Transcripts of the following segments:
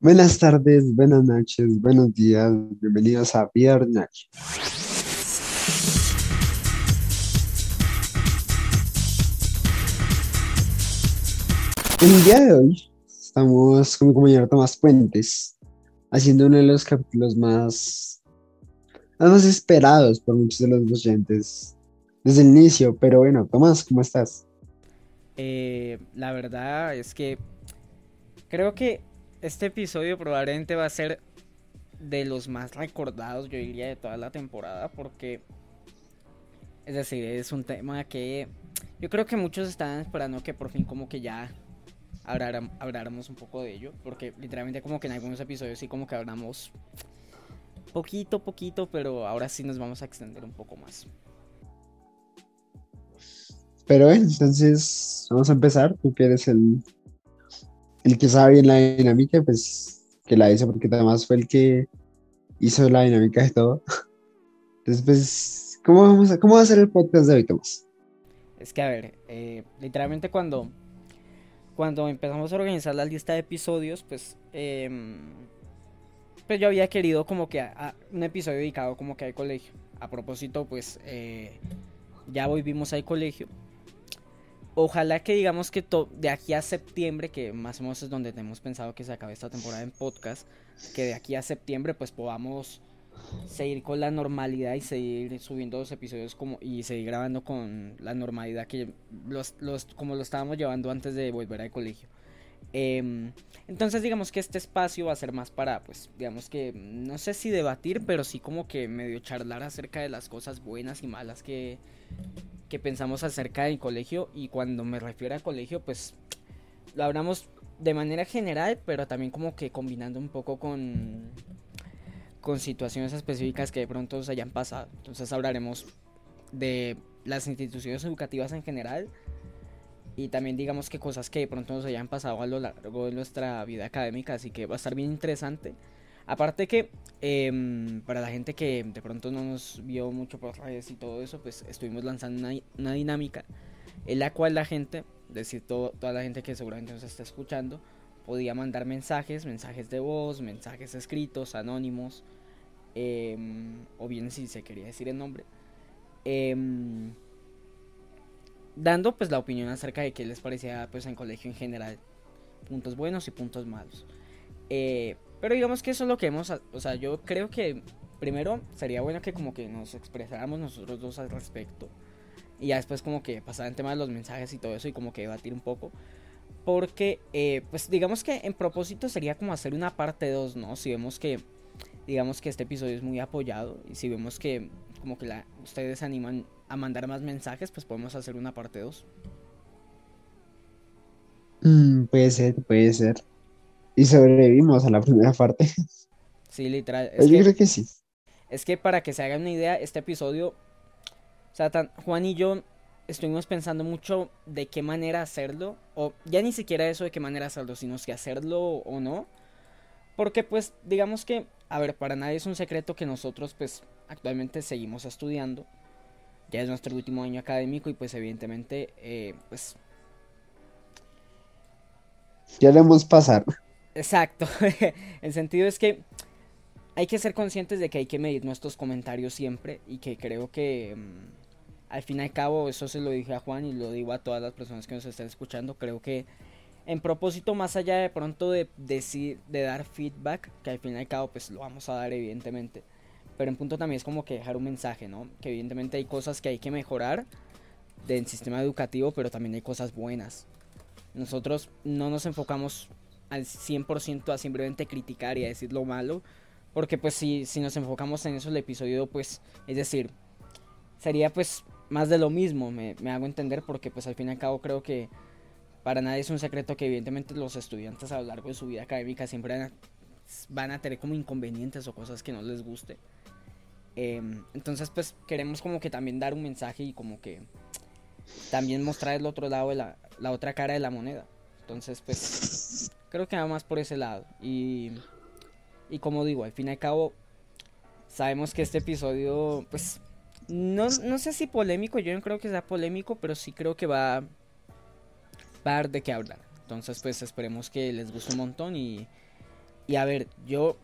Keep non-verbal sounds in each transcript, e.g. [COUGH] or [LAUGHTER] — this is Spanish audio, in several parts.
Buenas tardes, buenas noches, buenos días, bienvenidos a Viernes. El día de hoy estamos con mi compañero Tomás Puentes haciendo uno de los capítulos más, más esperados por muchos de los oyentes desde el inicio. Pero bueno, Tomás, ¿cómo estás? Eh, la verdad es que creo que este episodio probablemente va a ser de los más recordados, yo diría, de toda la temporada, porque, es decir, es un tema que yo creo que muchos están esperando que por fin como que ya habláramos un poco de ello, porque literalmente como que en algunos episodios sí como que hablamos poquito, poquito, pero ahora sí nos vamos a extender un poco más. Pero bueno, entonces vamos a empezar. Tú quieres el, el que sabe bien la dinámica, pues que la hizo, porque además fue el que hizo la dinámica de todo. [LAUGHS] Entonces, pues, ¿cómo, vamos a, cómo va a ser el podcast de hoy, Tomás? Es que, a ver, eh, literalmente cuando, cuando empezamos a organizar la lista de episodios, pues, eh, pues yo había querido como que a, un episodio dedicado como que al colegio. A propósito, pues, eh, ya volvimos al colegio ojalá que digamos que de aquí a septiembre, que más o menos es donde tenemos pensado que se acabe esta temporada en podcast, que de aquí a septiembre pues podamos seguir con la normalidad y seguir subiendo los episodios como y seguir grabando con la normalidad que los, los como lo estábamos llevando antes de volver al colegio. Em, entonces digamos que este espacio va a ser más para pues digamos que no sé si debatir pero sí como que medio charlar acerca de las cosas buenas y malas que que pensamos acerca del colegio. Y cuando me refiero al colegio pues lo hablamos de manera general pero también como que combinando un poco con con situaciones específicas que de pronto se hayan pasado. Entonces hablaremos de las instituciones educativas en general y también digamos que cosas que de pronto nos hayan pasado a lo largo de nuestra vida académica así que va a estar bien interesante. Aparte que em, para la gente que de pronto no nos vio mucho por redes y todo eso, pues estuvimos lanzando una, dinámica en la cual la gente, es decir, toda la gente que seguramente nos está escuchando, podía mandar mensajes, mensajes de voz, mensajes escritos, anónimos, em, o bien si se quería decir el nombre, em, dando pues la opinión acerca de qué les parecía pues en colegio en general, puntos buenos y puntos malos. Eh, pero digamos que eso es lo que hemos, o sea, yo creo que primero sería bueno que como que nos expresáramos nosotros dos al respecto. Y ya después como que pasar en tema de los mensajes y todo eso y como que debatir un poco. Porque, eh, pues digamos que en propósito sería como hacer una parte 2, ¿no? Si vemos que, digamos que este episodio es muy apoyado y si vemos que como que la, ustedes animan a mandar más mensajes, pues podemos hacer una parte 2. Mm, puede ser, puede ser. Y sobrevivimos a la primera parte. Sí, literal. Yo creo que sí. Es que para que se hagan una idea, este episodio, o sea, Juan y yo estuvimos pensando mucho de qué manera hacerlo, o ya ni siquiera eso de qué manera hacerlo, sino si hacerlo o no. Porque pues digamos que, a ver, para nadie es un secreto que nosotros pues actualmente seguimos estudiando. Ya es nuestro último año académico y pues evidentemente eh, pues... Ya debemos pasar. Exacto. [LAUGHS] El sentido es que hay que ser conscientes de que hay que medir nuestros comentarios siempre y que creo que mm, al fin y al cabo, eso se lo dije a Juan y lo digo a todas las personas que nos están escuchando, creo que en propósito más allá de pronto de decir, de dar feedback, que al fin y al cabo pues lo vamos a dar evidentemente, pero en punto también es como que dejar un mensaje, ¿no? Que evidentemente hay cosas que hay que mejorar del sistema educativo, pero también hay cosas buenas. Nosotros no nos enfocamos al 100% a simplemente criticar y a decir lo malo. Porque pues si, si nos enfocamos en eso el episodio, pues es decir, sería pues más de lo mismo, me, hago entender, porque pues al fin y al cabo creo que para nadie es un secreto que evidentemente los estudiantes a lo largo de su vida académica siempre van a, van a tener como inconvenientes o cosas que no les guste. Em, entonces pues queremos como que también dar un mensaje y como que también mostrar el otro lado de la, la otra cara de la moneda. Entonces pues Creo que nada más por ese lado. Y, y como digo, al fin y al cabo, sabemos que este episodio, pues, no, no sé si polémico, yo no creo que sea polémico, pero sí creo que va, va a dar de qué hablar. Entonces, pues, esperemos que les guste un montón y, Y a ver, yo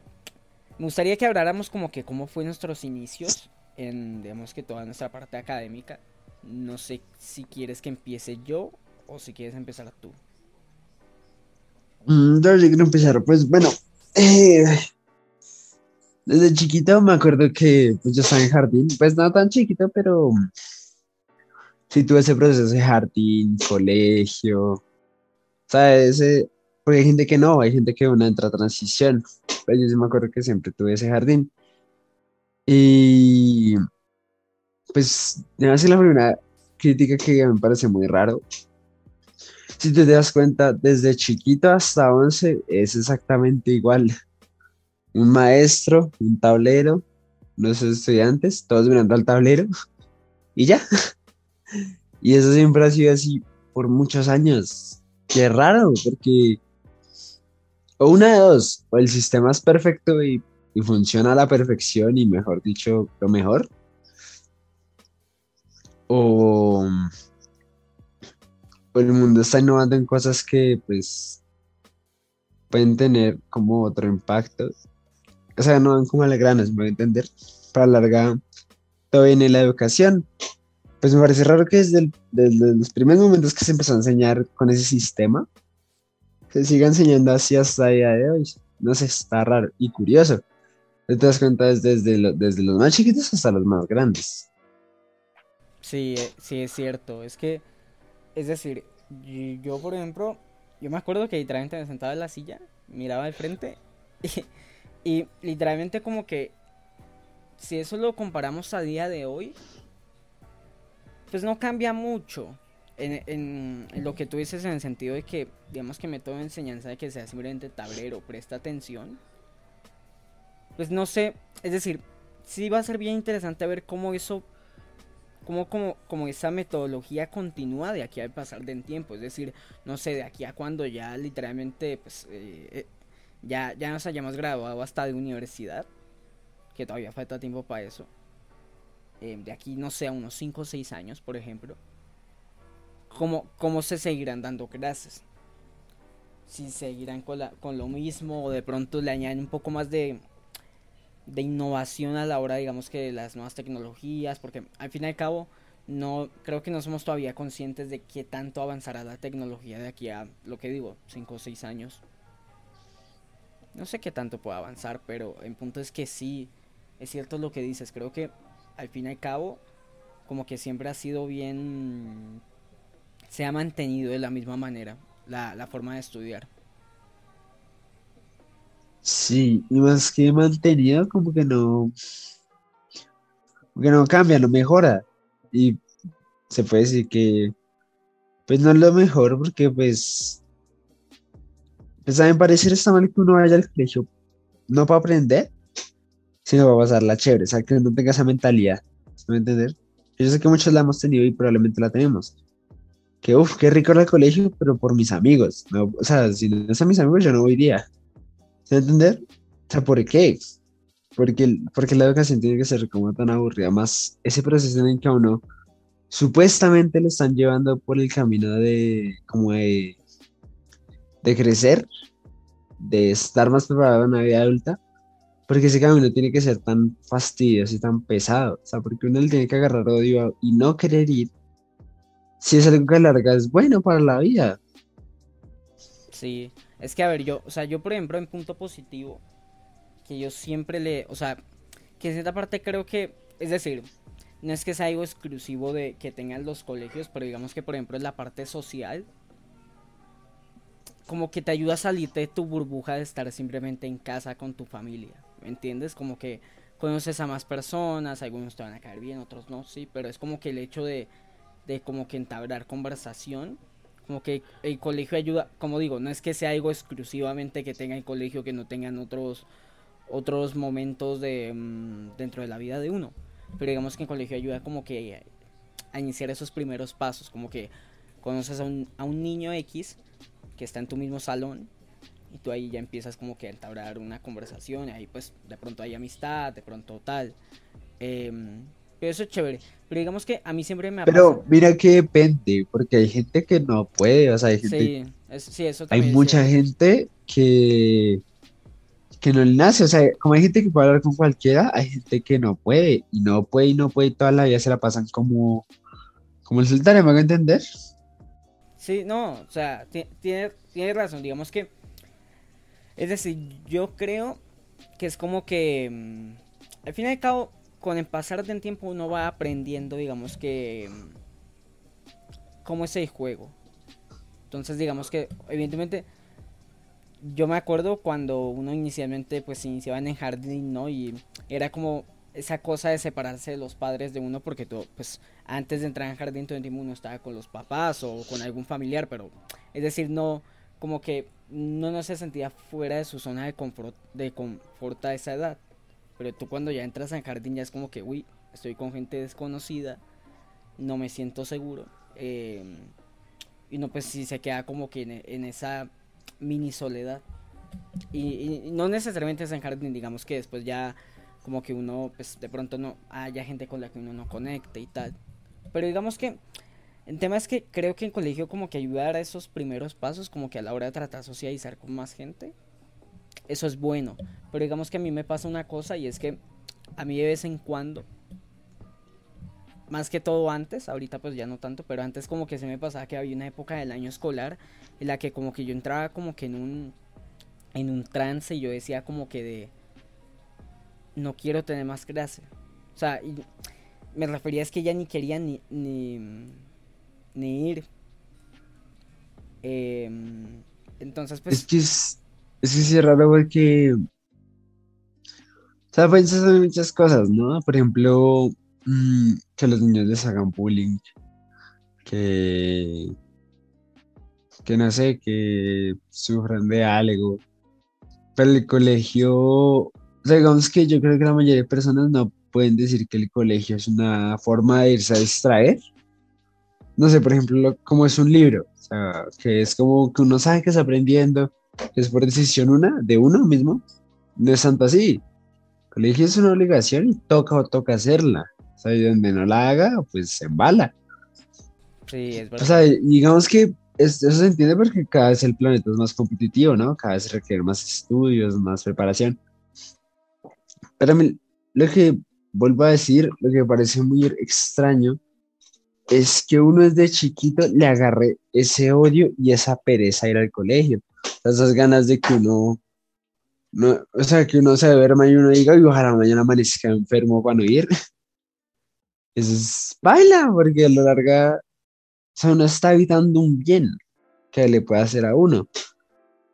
me gustaría que habláramos como que cómo fue nuestros inicios en, digamos que toda nuestra parte académica. No sé si quieres que empiece yo o si quieres empezar tú. Mm, yo quiero empezar, pues bueno, eh, desde chiquito me acuerdo que pues, yo estaba en jardín, pues no tan chiquito, pero sí tuve ese proceso de jardín, colegio, ¿sabes? Porque hay gente que no, hay gente que una entra a transición, pues yo sí me acuerdo que siempre tuve ese jardín. Y pues, déjame decir la primera crítica que me parece muy raro. Si te das cuenta, desde chiquito hasta 11 es exactamente igual. Un maestro, un tablero, los estudiantes, todos mirando al tablero y ya. Y eso siempre ha sido así por muchos años. Qué raro, porque o una de dos, o el sistema es perfecto y, funciona a la perfección y mejor dicho, lo mejor, o, el mundo está innovando en cosas que pues pueden tener como otro impacto. O sea, no van como a me voy a entender. Para larga, todo viene la educación. Pues me parece raro que desde, desde, los primeros momentos que se empezó a enseñar con ese sistema, se siga enseñando así hasta el día de hoy. No sé, está raro y curioso. Te das cuenta desde, desde los más chiquitos hasta los más grandes. Sí, eh, sí, es cierto. Es que, es decir, yo, por ejemplo, yo me acuerdo que literalmente me sentaba en la silla, miraba al frente [LAUGHS] y, literalmente como que, si eso lo comparamos a día de hoy, pues no cambia mucho. En, lo que tú dices en el sentido de que, digamos que método de enseñanza de que sea simplemente tablero, presta atención. Pues no sé, es decir, sí va a ser bien interesante ver cómo eso como, como, como esa metodología continúa de aquí al pasar del tiempo. Es decir, no sé, de aquí a cuando ya literalmente, pues, eh, eh, ya, ya nos hayamos graduado hasta de universidad, que todavía falta tiempo para eso. Eh, de aquí, no sé, a unos 5 o 6 años, por ejemplo. ¿Cómo, ¿Cómo se seguirán dando clases? Si seguirán con, la, con lo mismo o de pronto le añaden un poco más de, de innovación a la hora, digamos que de las nuevas tecnologías, porque al fin y al cabo no creo que no somos todavía conscientes de qué tanto avanzará la tecnología de aquí a lo que digo, 5 o 6 años. No sé qué tanto puede avanzar, pero el punto es que sí, es cierto lo que dices, creo que al fin y al cabo como que siempre ha sido bien se ha mantenido de la misma manera la, la forma de estudiar. Sí, y más que mantenido, como que no, que no cambia, no mejora. Y se puede decir que, pues no es lo mejor, porque pues, pues a mí parecer está mal que uno vaya al colegio, no para aprender, sino para pasarla chévere, o sea, que no tenga esa mentalidad, ¿me entender? Yo sé que muchos la hemos tenido y probablemente la tenemos. Que, uff, qué rico el colegio, pero por mis amigos. O sea, si no es a mis amigos, yo no iría. ¿Se entender? O sea, ¿por qué? Porque, porque la educación tiene que ser como tan aburrida, más ese proceso en el que uno supuestamente lo están llevando por el camino de como de, de crecer, de estar más preparado en la vida adulta, porque ese camino tiene que ser tan fastidioso y tan pesado, o sea, porque uno tiene que agarrar odio y no querer ir, si es algo que larga es bueno para la vida. Sí, es que, a ver, yo, o sea, yo por ejemplo en punto positivo, que yo siempre le, o sea, que en cierta parte creo que, es decir, no es que sea algo exclusivo de que tengan los colegios, pero digamos que por ejemplo en la parte social, como que te ayuda a salirte de tu burbuja de estar simplemente en casa con tu familia, ¿me entiendes? Como que conoces a más personas, algunos te van a caer bien, otros no, sí, pero es como que el hecho de, de como que entablar conversación como que el colegio ayuda, como digo, no es que sea algo exclusivamente que tenga el colegio que no tengan otros otros momentos de mm, dentro de la vida de uno, pero digamos que el colegio ayuda como que a iniciar esos primeros pasos, como que conoces a un, a un niño X que está en tu mismo salón y tú ahí ya empiezas como que a entablar una conversación y ahí pues de pronto hay amistad, de pronto tal. Eh, eso es chévere. Pero digamos que a mí siempre me ha Pero mira que depende, porque hay gente que no puede, o sea, hay gente... Sí, sí eso Hay mucha gente que... que no le nace. O sea, como hay gente que puede hablar con cualquiera, hay gente que no puede. Y no puede y no puede. Y toda la vida se la pasan como, como el sultán, ¿me a entender? Sí, no, o sea, tiene, tiene razón. Digamos que. Es decir, yo creo que es como que. Mm, al fin y al cabo, con el pasar del tiempo uno va aprendiendo, digamos que. Mm, cómo es el juego. Entonces, digamos que, evidentemente yo me acuerdo cuando uno inicialmente pues iniciaba en el jardín, ¿no? Y era como esa cosa de separarse de los padres de uno porque todo, pues antes de entrar en jardín todo el tiempo uno estaba con los papás o con algún familiar, pero es decir, no, como que no, no se sentía fuera de su zona de confort, de confort a esa edad. Pero tú cuando ya entras en jardín ya es como que, uy, estoy con gente desconocida, no me siento seguro. Eh, y no, pues sí se queda como que en esa mini soledad. Y, no necesariamente es en jardín, digamos que después ya como que uno, pues de pronto no haya gente con la que uno no conecte y tal. Pero digamos que el tema es que creo que en colegio como que ayudar a esos primeros pasos, como que a la hora de tratar de socializar con más gente, eso es bueno. Pero digamos que a mí me pasa una cosa y es que a mí de vez en cuando, más que todo antes, ahorita pues ya no tanto, pero antes como que se me pasaba que había una época del año escolar en la que como que yo entraba como que en un en un trance y yo decía como que de no quiero tener más clase. O sea, me refería es que ya ni quería ni ni, ni ir. Em, entonces pues es que es, es que es raro porque o sea, pensas en muchas cosas, ¿no? Por ejemplo, mm, que los niños les hagan bullying, que que no sé, que sufran de algo. Pero el colegio, o sea, digamos que yo creo que la mayoría de personas no pueden decir que el colegio es una forma de irse a distraer. No sé, por ejemplo, como es un libro, o sea, que es como que uno sabe que está aprendiendo, es por decisión una, de uno mismo. No es tanto así. El colegio es una obligación y toca o toca hacerla. O sea, y donde no la haga, pues se embala. Sí, es verdad. O sea, digamos que eso se entiende porque cada vez el planeta es más competitivo, ¿no? Cada vez requiere más estudios, más preparación. Pero lo que vuelvo a decir, lo que me parece muy extraño, es que uno desde chiquito le agarre ese odio y esa pereza a ir al colegio. Esas ganas de que uno, no, o sea, que uno se duerma y uno diga, y ojalá mañana amanezca enfermo para no ir. [LAUGHS] Eso es baila, porque a lo larga o sea, uno está evitando un bien que le puede hacer a uno.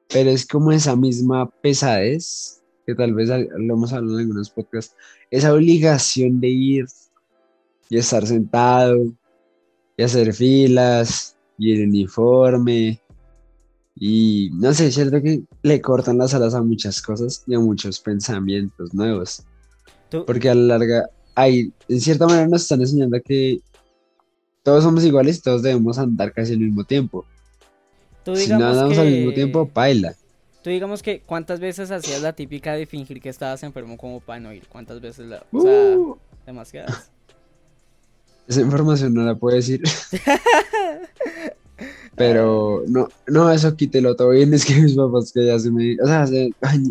Pero es como esa misma pesadez, que tal vez lo hemos hablado en algunos podcasts, esa obligación de ir y estar sentado y hacer filas y el uniforme. Y no sé, es cierto que le cortan las alas a muchas cosas y a muchos pensamientos nuevos. Porque a la larga, hay, en cierta manera nos están enseñando que todos somos iguales y todos debemos andar casi al mismo tiempo. si no andamos al mismo tiempo, paila. Tú digamos que cuántas veces hacías la típica de fingir que estabas enfermo como para no ir, cuántas veces la... O sea, uh. demasiadas. Esa información no la puedo decir. [LAUGHS] Pero no, no, eso quítelo todo bien. [LAUGHS] Es que mis papás que ya se me. O sea, hace,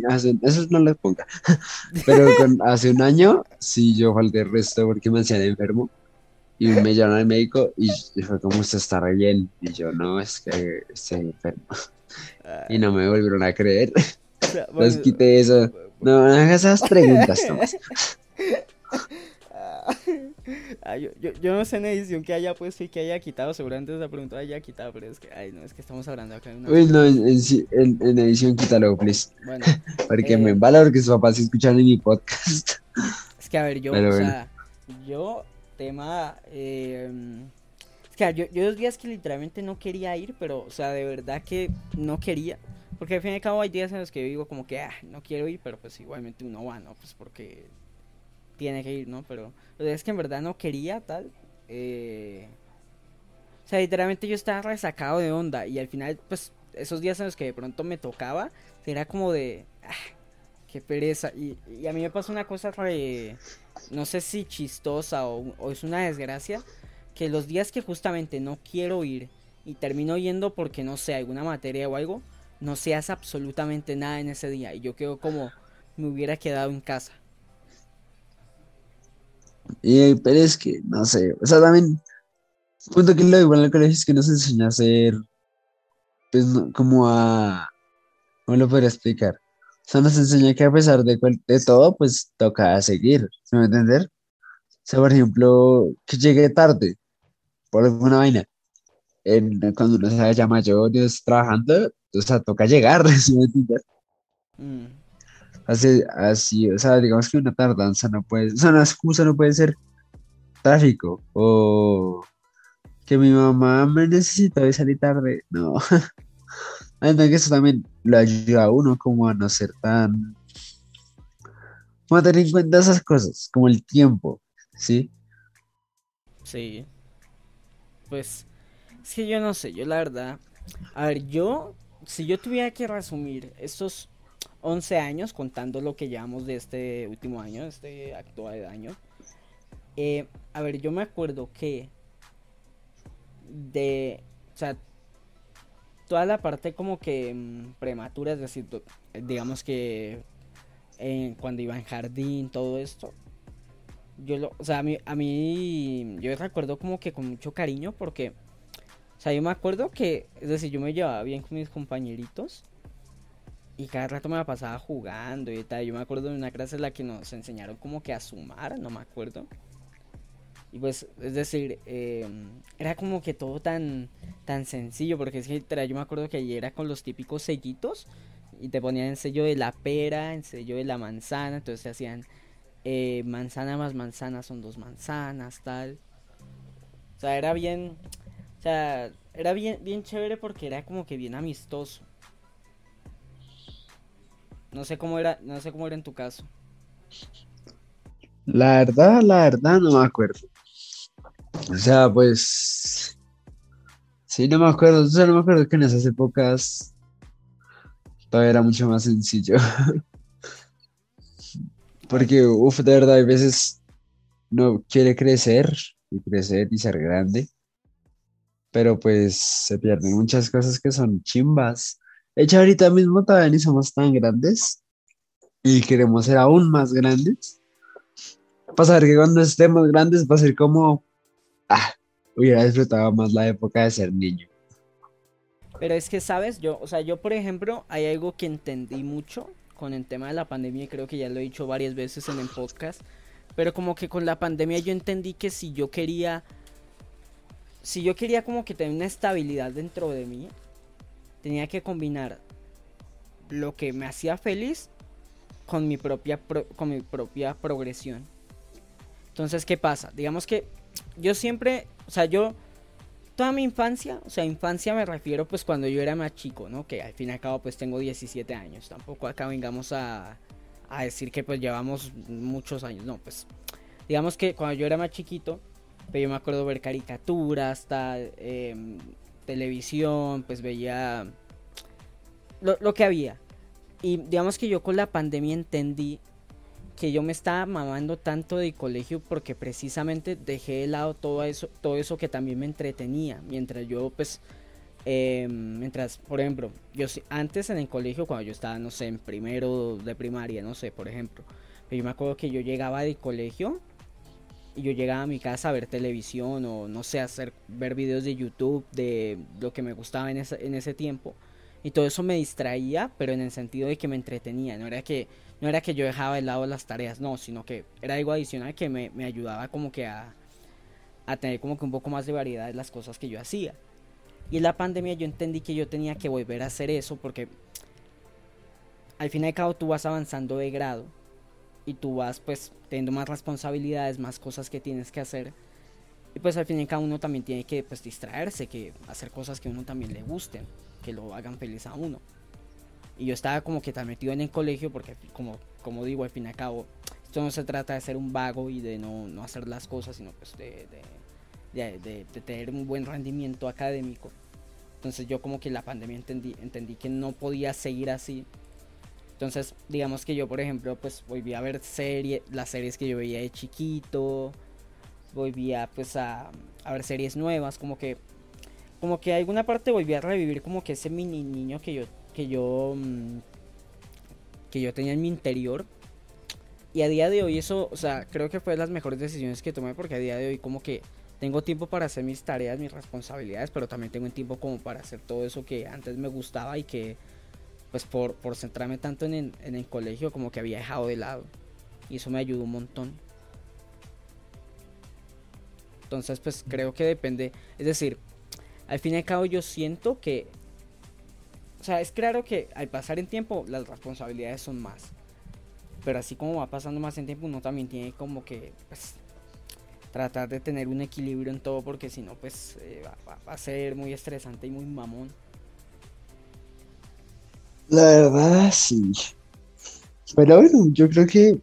hacen, eso no les ponga. [LAUGHS] Pero hace un año, sí, yo falté el resto porque me hacían enfermo. Y me llamaron al médico y, fue como usted está re bien. Y yo, no, es que estoy enfermo. Y no me volvieron a creer. [LAUGHS] Les quité eso. No, no hagas esas preguntas, Tomás. Ah, yo, yo, yo, no sé en edición que haya puesto y que haya quitado, seguramente esa pregunta haya quitado, pero es que, ay, no, es que estamos hablando acá. Una... Uy, no, en, en, en, edición quítalo, please. Bueno. [LAUGHS] porque me eh, embala porque sus papás escuchan en mi podcast. Es que, a ver, yo, o sea, yo tema... Eh, es que yo, yo dos días que literalmente no quería ir, pero, o sea, de verdad que no quería. Porque al fin y al cabo hay días en los que yo digo como que, ah, no quiero ir, pero pues igualmente uno va, ¿no? Pues porque tiene que ir, ¿no? Pero es que en verdad no quería tal. Eh, o sea, literalmente yo estaba resacado de onda y al final, pues, esos días en los que de pronto me tocaba, era como de, ah, qué pereza. Y, a mí me pasó una cosa re, no sé si chistosa o, es una desgracia, que los días que justamente no quiero ir y termino yendo porque no sé, alguna materia o algo, no se hace absolutamente nada en ese día. Y yo quedo como, me hubiera quedado en casa. Y, pero es que, no sé, o sea, también, punto que lo igual en el colegio es que nos enseña a hacer, pues, no- como a, ¿cómo lo podría explicar? O sea, nos enseña que a pesar de, cual- todo, pues, toca seguir, ¿se me va entender? O sea, por ejemplo, que llegue tarde, por alguna vaina, en, cuando uno se ya mayor, Dios trabajando, o sea, toca llegar, [LAUGHS] ¿se me va entender? Mm, Así, así, o sea, digamos que una tardanza no puede, o una excusa no puede ser tráfico o que mi mamá me necesita de salir tarde. [LAUGHS] No. Que eso también lo ayuda a uno como a no ser tan... Como a tener en cuenta esas cosas, como el tiempo, ¿sí? sí. Pues, es que yo no sé, yo la verdad. A ver, yo, si yo tuviera que resumir estos 11 años, contando lo que llevamos de este último año, este actual año. eh, a ver, yo me acuerdo que de, o sea, toda la parte como que mm, prematura, es decir, digamos que eh, cuando iba en jardín, todo esto, yo lo, o sea, a mí, a mí, yo recuerdo como que con mucho cariño porque, o sea, yo me acuerdo que, es decir, yo me llevaba bien con mis compañeritos y cada rato me la pasaba jugando y tal. Yo me acuerdo de una clase en la que nos enseñaron como que a sumar, no me acuerdo. Y pues, es decir, eh, era como que todo tan, tan sencillo, porque es que yo me acuerdo que allí era con los típicos sellitos y te ponían el sello de la pera, el sello de la manzana, entonces te hacían eh, manzana más manzana son dos manzanas, tal. O sea, era bien, o sea, era bien, bien chévere porque era como que bien amistoso. No sé cómo era, no sé cómo era en tu caso. La verdad, la verdad, no me acuerdo. O sea, pues... Sí, no me acuerdo. O sea, no me acuerdo que en esas épocas todavía era mucho más sencillo. [LAUGHS] Porque, uff, de verdad, hay veces no quiere crecer y crecer y ser grande, pero pues se pierden muchas cosas que son chimbas. Hecho, ahorita mismo todavía ni somos tan grandes y queremos ser aún más grandes. Para saber que cuando estemos grandes va a ser como, ah, hubiera disfrutado más la época de ser niño. Pero es que, ¿sabes? Yo, o sea, yo por ejemplo, hay algo que entendí mucho con el tema de la pandemia y creo que ya lo he dicho varias veces en el podcast. Pero como que con la pandemia yo entendí que si yo quería, si yo quería como que tener una estabilidad dentro de mí, tenía que combinar lo que me hacía feliz con mi propia, pro- con mi propia progresión. Entonces, ¿qué pasa? Digamos que yo siempre, o sea, yo toda mi infancia, o sea, infancia me refiero pues cuando yo era más chico, ¿no? Que al fin y al cabo pues tengo 17 años, tampoco acá vengamos a, a decir que pues llevamos muchos años, no, pues digamos que cuando yo era más chiquito, pues yo me acuerdo ver caricaturas, tal, em, televisión, pues veía lo, que había. Y digamos que yo con la pandemia entendí que yo me estaba mamando tanto de colegio porque precisamente dejé de lado todo eso, todo eso que también me entretenía. Mientras yo, pues, eh, mientras, por ejemplo, yo antes en el colegio, cuando yo estaba, no sé, en primero de primaria, no sé, por ejemplo, yo me acuerdo que yo llegaba del colegio y yo llegaba a mi casa a ver televisión o no sé, hacer, ver videos de YouTube de lo que me gustaba en ese, en ese tiempo. Y todo eso me distraía, pero en el sentido de que me entretenía. No era que, no era que yo dejaba de lado las tareas, no, sino que era algo adicional que me, me ayudaba como que a, a tener como que un poco más de variedad de las cosas que yo hacía. Y en la pandemia yo entendí que yo tenía que volver a hacer eso porque al fin y al cabo tú vas avanzando de grado y tú vas pues teniendo más responsabilidades, más cosas que tienes que hacer. Y pues al fin y al cabo uno también tiene que pues distraerse, que hacer cosas que a uno también le gusten, que lo hagan feliz a uno. Y yo estaba como que tan metido en el colegio porque como, como digo, al fin y al cabo, esto no se trata de ser un vago y de no, no hacer las cosas, sino pues de, de, de, de- tener un buen rendimiento académico. Entonces yo como que la pandemia entendí, entendí que no podía seguir así. Entonces, digamos que yo, por ejemplo, pues volví a ver serie, las series que yo veía de chiquito, volví a, pues a, ver series nuevas, como que como que alguna parte volví a revivir como que ese mini niño que yo que yo mm, que yo tenía en mi interior. Y a día de hoy eso, o sea, creo que fue las mejores decisiones que tomé porque a día de hoy como que tengo tiempo para hacer mis tareas, mis responsabilidades, pero también tengo tiempo como para hacer todo eso que antes me gustaba y que pues por, por centrarme tanto en el, en el colegio como que había dejado de lado. Y eso me ayudó un montón. Entonces pues creo que depende, es decir, al fin y al cabo yo siento que, o sea, es claro que al pasar en tiempo las responsabilidades son más. Pero así como va pasando más en tiempo, uno también tiene como que pues, tratar de tener un equilibrio en todo porque si no pues eh, va, a ser muy estresante y muy mamón. La verdad sí. Pero bueno, yo creo que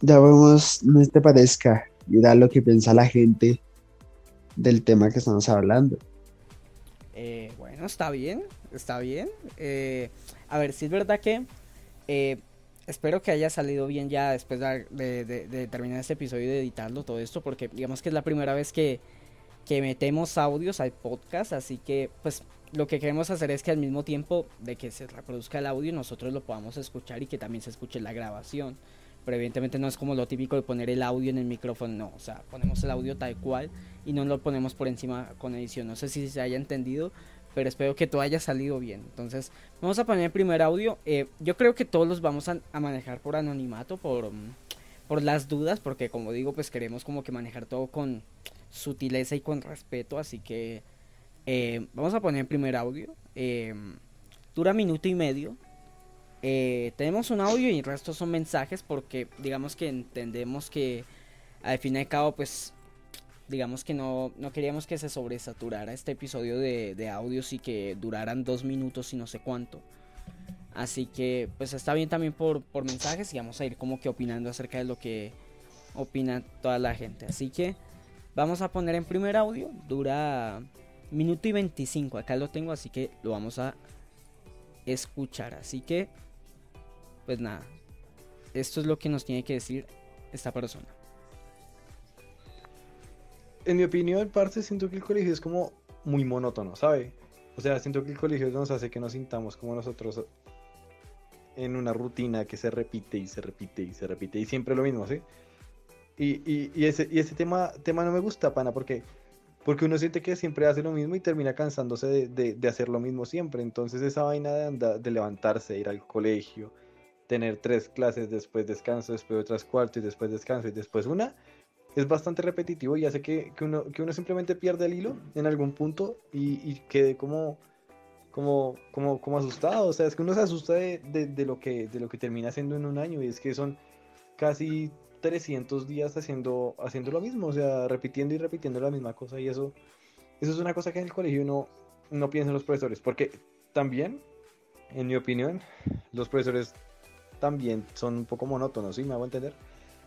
ya vemos, no te parezca, mira lo que piensa la gente del tema que estamos hablando. Eh, bueno, está bien, está bien. Eh, a ver, si es verdad que eh, espero que haya salido bien ya después de, terminar este episodio y de editarlo, todo esto, porque digamos que es la primera vez que, que metemos audios al podcast, así que pues lo que queremos hacer es que al mismo tiempo de que se reproduzca el audio, nosotros lo podamos escuchar y que también se escuche la grabación pero evidentemente no es como lo típico de poner el audio en el micrófono, no, o sea, ponemos el audio tal cual y no lo ponemos por encima con edición. No sé si se haya entendido, pero espero que todo haya salido bien. Entonces, vamos a poner el primer audio. Eh, yo creo que todos los vamos a, manejar por anonimato, por, mm, por las dudas, porque como digo, pues queremos como que manejar todo con sutileza y con respeto, así que eh, vamos a poner el primer audio. Eh, dura minuto y medio. Eh, tenemos un audio y el resto son mensajes porque digamos que entendemos que al fin y al cabo pues digamos que no, no queríamos que se sobresaturara este episodio de, audios y que duraran dos minutos y no sé cuánto. Así que pues está bien también por, por mensajes y vamos a ir como que opinando acerca de lo que opina toda la gente. Así que vamos a poner en primer audio, dura minuto y 25, acá lo tengo, así que lo vamos a escuchar. Así que pues nada, esto es lo que nos tiene que decir esta persona. En mi opinión, parte siento que el colegio es como muy monótono, ¿sabe? O sea, siento que el colegio nos hace que nos sintamos como nosotros en una rutina que se repite y se repite y se repite y siempre lo mismo, ¿sí? Y, ese, y ese tema, tema no me gusta, pana, porque, porque uno siente que siempre hace lo mismo y termina cansándose de, hacer lo mismo siempre. Entonces esa vaina de, de levantarse, ir al colegio, tener tres clases, después descanso, después otras cuatro y después descanso y después una, es bastante repetitivo y hace que, uno, que uno simplemente pierda el hilo en algún punto y, quede como, como, como, como asustado. O sea, es que uno se asusta de, lo que, de lo que termina haciendo en un año y es que son casi 300 días haciendo, haciendo lo mismo, o sea, repitiendo y repitiendo la misma cosa y eso, eso es una cosa que en el colegio no, no piensan los profesores, porque también, en mi opinión, los profesores también son un poco monótonos, ¿sí? ¿Me hago entender?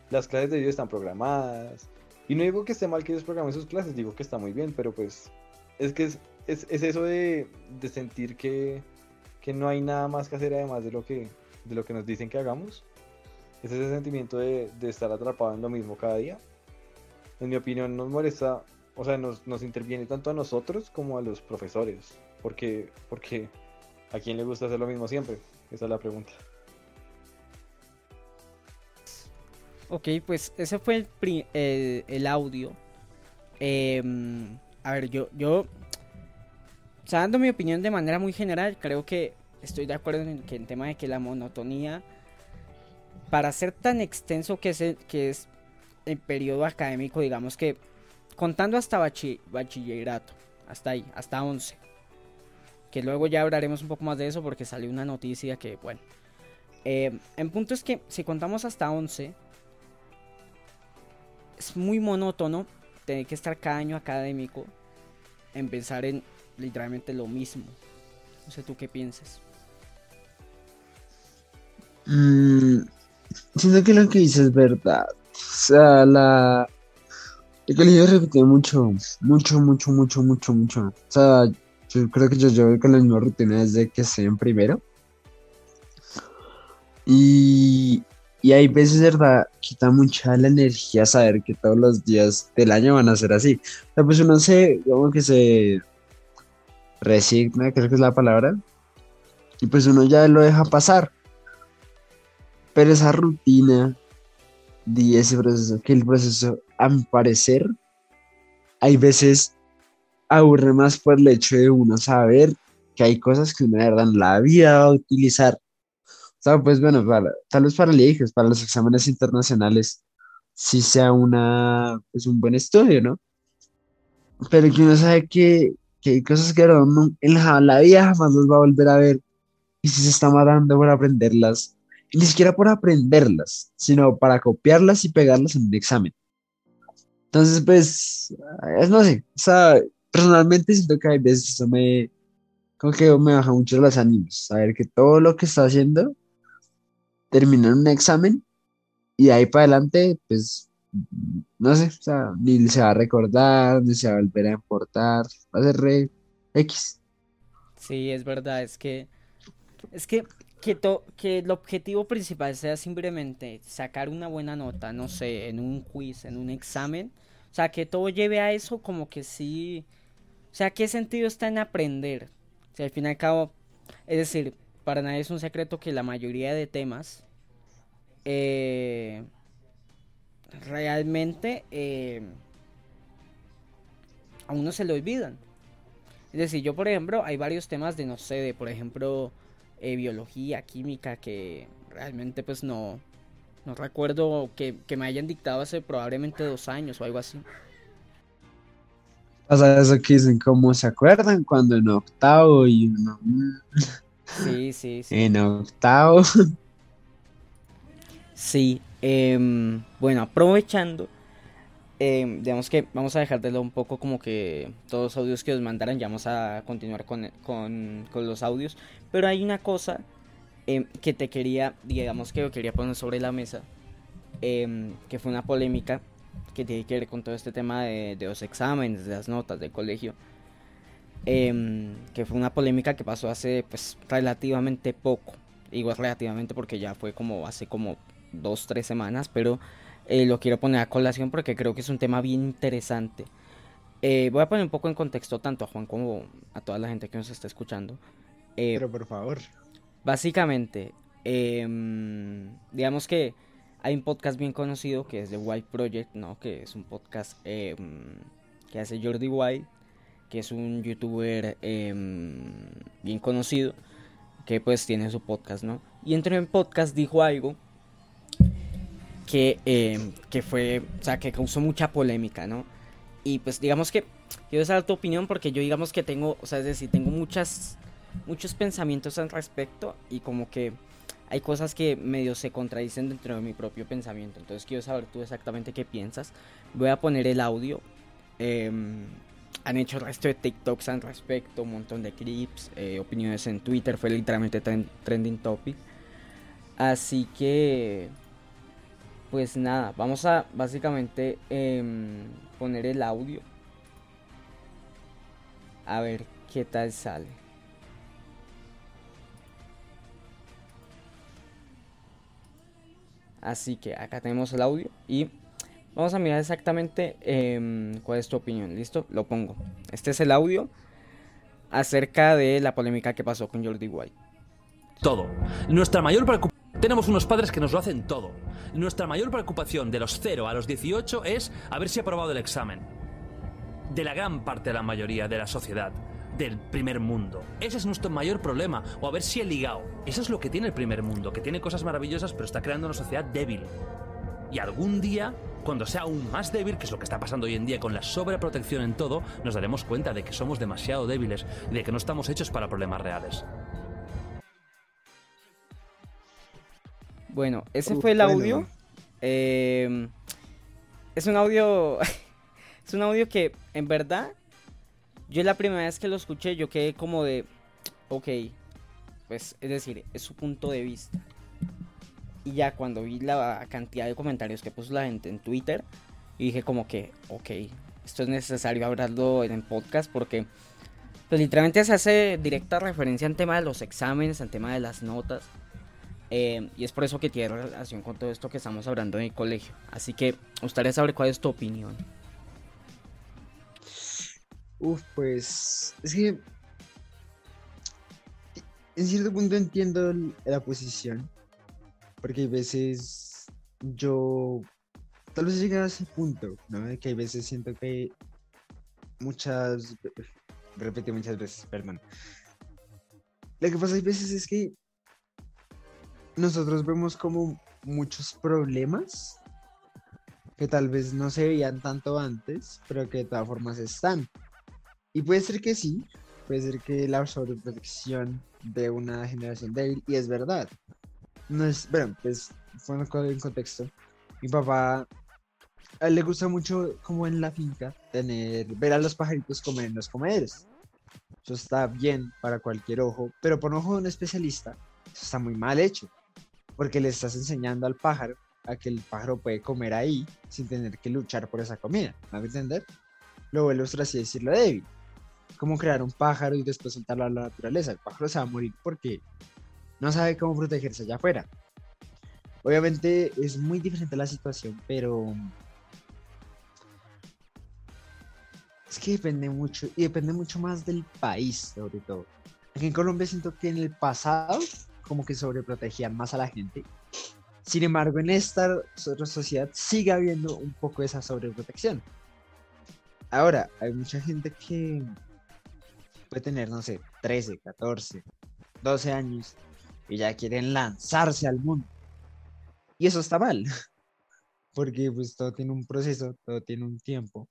Las clases de ellos están programadas. Y no digo que esté mal que ellos programen sus clases, digo que está muy bien, pero pues es que es, es, eso de, de sentir que, que, no hay nada más que hacer además de lo que, de lo que nos dicen que hagamos. Es ese sentimiento de, de estar atrapado en lo mismo cada día. En mi opinión nos molesta, o sea, nos, nos interviene tanto a nosotros como a los profesores. Porque, porque a quién le gusta hacer lo mismo siempre. Esa es la pregunta. Ok, pues ese fue el, el, audio. Em, a ver, yo, yo, o sea, dando mi opinión de manera muy general, creo que estoy de acuerdo en que el tema de que la monotonía, para ser tan extenso que es el, que es el periodo académico, digamos que contando hasta bachillerato, hasta ahí, hasta 11, que luego ya hablaremos un poco más de eso porque salió una noticia que, bueno, eh, en punto es que si contamos hasta 11, es muy monótono tener que estar cada año académico en pensar en literalmente lo mismo. No sé tú qué piensas. Mm, siento que lo que dices es verdad. O sea, la. El colegio repite mucho, mucho, mucho, mucho, mucho, mucho. O sea, yo creo que yo llevo con la misma rutina desde que estoy en primero. Y, y hay veces, ¿verdad? Quita mucha la energía saber que todos los días del año van a ser así. O sea, pues uno se, como que se resigna, creo que es la palabra. Y pues uno ya lo deja pasar. Pero esa rutina de ese proceso, que el proceso, a mi parecer, hay veces aburre más por el hecho de uno saber que hay cosas que una verdad en la vida va a utilizar. O sea, pues bueno, para, tal vez para el para los exámenes internacionales, sí sea una, pues un buen estudio, ¿no? Pero que uno sabe que, que hay cosas que en la, vida jamás los va a volver a ver y si se está matando por aprenderlas, y ni siquiera por aprenderlas, sino para copiarlas y pegarlas en un examen. Entonces, pues, es no sé, o sea, personalmente siento que hay veces eso me, como que me baja mucho los ánimos, saber que todo lo que está haciendo termina en un examen y de ahí para adelante, pues, no sé, o sea, ni se va a recordar, ni se va a volver a importar, va a ser re X. Sí, es verdad, es que, es que, que, que el objetivo principal sea simplemente sacar una buena nota, no sé, en un quiz, en un examen, o sea, que todo lleve a eso como que sí, o sea, ¿qué sentido está en aprender? O sea, al fin y al cabo, es decir, para nadie es un secreto que la mayoría de temas eh, realmente eh, a uno se le olvidan. Es decir, yo por ejemplo, hay varios temas de, no sé, de por ejemplo, eh, biología, química, que realmente pues no, no recuerdo que, que me hayan dictado hace probablemente dos años o algo así. O sea, eso que dicen, ¿cómo se acuerdan cuando en octavo y uno... Sí, sí, sí. En octavo. [LAUGHS] Sí, em, bueno, aprovechando, em, digamos que vamos a dejar de lado un poco como que todos los audios que os mandaran, ya vamos a continuar con, con, con los audios, pero hay una cosa em, que te quería, digamos que yo quería poner sobre la mesa, que fue una polémica que tiene que ver con todo este tema de, de los exámenes, de las notas del colegio. que fue una polémica que pasó hace pues relativamente poco. Igual relativamente porque ya fue como hace como dos, tres semanas, pero eh, lo quiero poner a colación porque creo que es un tema bien interesante. Eh, voy a poner un poco en contexto tanto a Juan como a toda la gente que nos está escuchando. Eh, pero por favor. Básicamente, em, digamos que hay un podcast bien conocido que es The White Project, ¿no? Que es un podcast em, que hace Jordi White, que es un youtuber em, bien conocido, que pues tiene su podcast, ¿no? Y entre en podcast dijo algo que, eh, que fue, o sea, que causó mucha polémica, ¿no? Y pues digamos que quiero saber tu opinión porque yo digamos que tengo, o sea, es decir, tengo muchas, muchos pensamientos al respecto y como que hay cosas que medio se contradicen dentro de mi propio pensamiento. Entonces quiero saber tú exactamente qué piensas. Voy a poner el audio. Em, han hecho el resto de TikToks al respecto, un montón de clips, eh, opiniones en Twitter, fue literalmente trending topic. Así que pues nada, vamos a básicamente em, poner el audio. A ver qué tal sale. Así que acá tenemos el audio y vamos a mirar exactamente em, cuál es tu opinión. ¿Listo? Lo pongo. Este es el audio acerca de la polémica que pasó con Jordi White. Todo. Nuestra mayor preocupación tenemos unos padres que nos lo hacen todo. Nuestra mayor preocupación de los 0 a los 18 es a ver si aprobado el examen. De la gran parte de la mayoría de la sociedad, del primer mundo. Ese es nuestro mayor problema. O a ver si he ligado. Eso es lo que tiene el primer mundo, que tiene cosas maravillosas, pero está creando una sociedad débil. Y algún día, cuando sea aún más débil, que es lo que está pasando hoy en día con la sobreprotección en todo, nos daremos cuenta de que somos demasiado débiles y de que no estamos hechos para problemas reales. Bueno, ese fue el audio. Em, es un audio. [LAUGHS] es un audio que, en verdad, yo la primera vez que lo escuché, yo quedé como de. Ok. Pues, es decir, es su punto de vista. Y ya cuando vi la cantidad de comentarios que puso la gente en Twitter, y dije como que, ok, esto es necesario hablarlo en el podcast porque pues literalmente se hace directa referencia al tema de los exámenes, al tema de las notas. Eh, y es por eso que tiene relación con todo esto que estamos hablando en el colegio. Así que gustaría saber cuál es tu opinión. Uf, pues es que en cierto punto entiendo la posición, porque hay veces yo tal vez llegado a ese punto, ¿no? Que hay veces siento que muchas, repite muchas veces, perdón. Lo que pasa hay veces es que nosotros vemos como muchos problemas que tal vez no se veían tanto antes, pero que de todas formas están. Y puede ser que sí, puede ser que la sobreprotección de una generación débil, y es verdad. No es, bueno, pues fuera en contexto. Mi papá, a él le gusta mucho, como en la finca, tener, ver a los pajaritos comer en los comederos. Eso está bien para cualquier ojo, pero por ojo de un especialista, eso está muy mal hecho, porque le estás enseñando al pájaro a que el pájaro puede comer ahí sin tener que luchar por esa comida. ¿Me va a entender? Lo vuelvo, por así decirlo, débil. Como crear un pájaro y después soltarlo a la naturaleza. El pájaro se va a morir porque no sabe cómo protegerse allá afuera. Obviamente es muy diferente la situación, pero es que depende mucho y depende mucho más del país, sobre todo. Aquí en Colombia siento que en el pasado como que sobreprotegían más a la gente. Sin embargo, en esta sociedad sigue habiendo un poco esa sobreprotección. Ahora, hay mucha gente que puede tener, no sé, 13, 14, 12 años y ya quieren lanzarse al mundo. Y eso está mal, [LAUGHS] porque pues todo tiene un proceso, todo tiene un tiempo.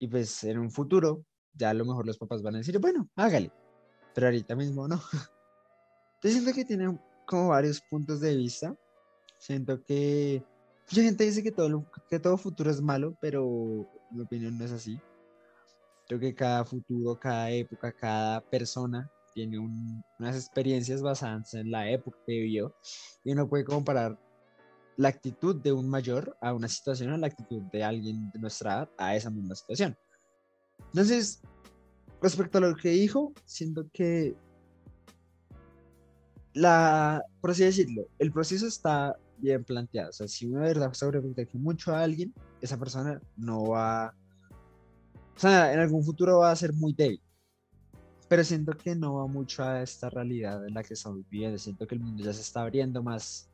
Y pues en un futuro, ya a lo mejor los papás van a decir, bueno, hágale. Pero ahorita mismo no. [LAUGHS] Siento que tiene como varios puntos de vista. Siento que mucha gente dice que todo, que todo futuro es malo, pero mi opinión no es así. Creo que cada futuro, cada época, cada persona tiene unas experiencias basadas en la época que vivió y uno puede comparar la actitud de un mayor a una situación a la actitud de alguien de nuestra edad a esa misma situación. Entonces, respecto a lo que dijo, siento que la, por así decirlo, el proceso está bien planteado. O sea, si uno de verdad sobreprotege mucho a alguien, esa persona no va o sea, en algún futuro va a ser muy débil. Pero siento que no va mucho a esta realidad en la que estamos viviendo. Siento que el mundo ya se está abriendo más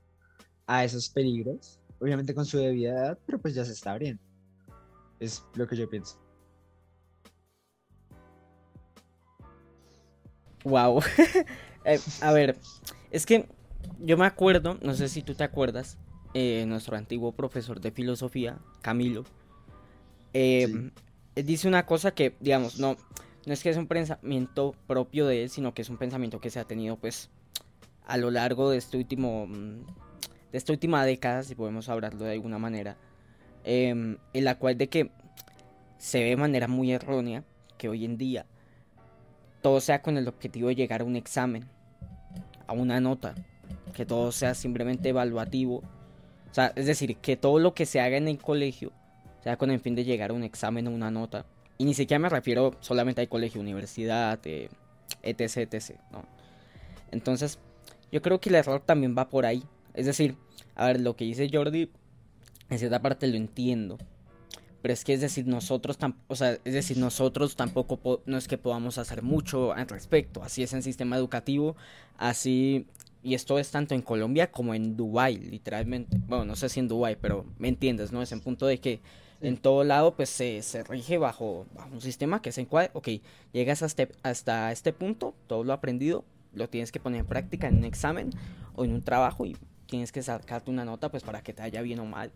a esos peligros. Obviamente con su debida edad, pero pues ya se está abriendo. Es lo que yo pienso. Wow. [LAUGHS] Eh, a ver, es que yo me acuerdo, no sé si tú te acuerdas, eh, nuestro antiguo profesor de filosofía, Camilo, eh, dice una cosa que, digamos, no, no es que es un pensamiento propio de él, sino que es un pensamiento que se ha tenido, pues, a lo largo de este último, mm, de esta última década, si podemos hablarlo de alguna manera, em, en la cual de que se ve de manera muy errónea que hoy en día todo sea con el objetivo de llegar a un examen, a una nota, que todo sea simplemente evaluativo, o sea, es decir, que todo lo que se haga en el colegio sea, con el fin de llegar a un examen o una nota. Y ni siquiera me refiero solamente al colegio, universidad, eh, etc, etc. ¿no? Entonces, yo creo que el error también va por ahí. Es decir, a ver, lo que dice Jordi, en cierta parte lo entiendo. Pero es que es decir, nosotros, o sea, es decir, nosotros tampoco no es que podamos hacer mucho al respecto. Así es en sistema educativo, así y esto es tanto en Colombia como en Dubai, literalmente. Bueno, no sé si en Dubai, pero me entiendes, ¿no? Es en punto de que en todo lado pues se, se rige bajo, un sistema que es en cual, ok, llegas hasta, este, hasta este punto, todo lo aprendido, lo tienes que poner en práctica en un examen o en un trabajo y tienes que sacarte una nota pues para que te haya bien o mal,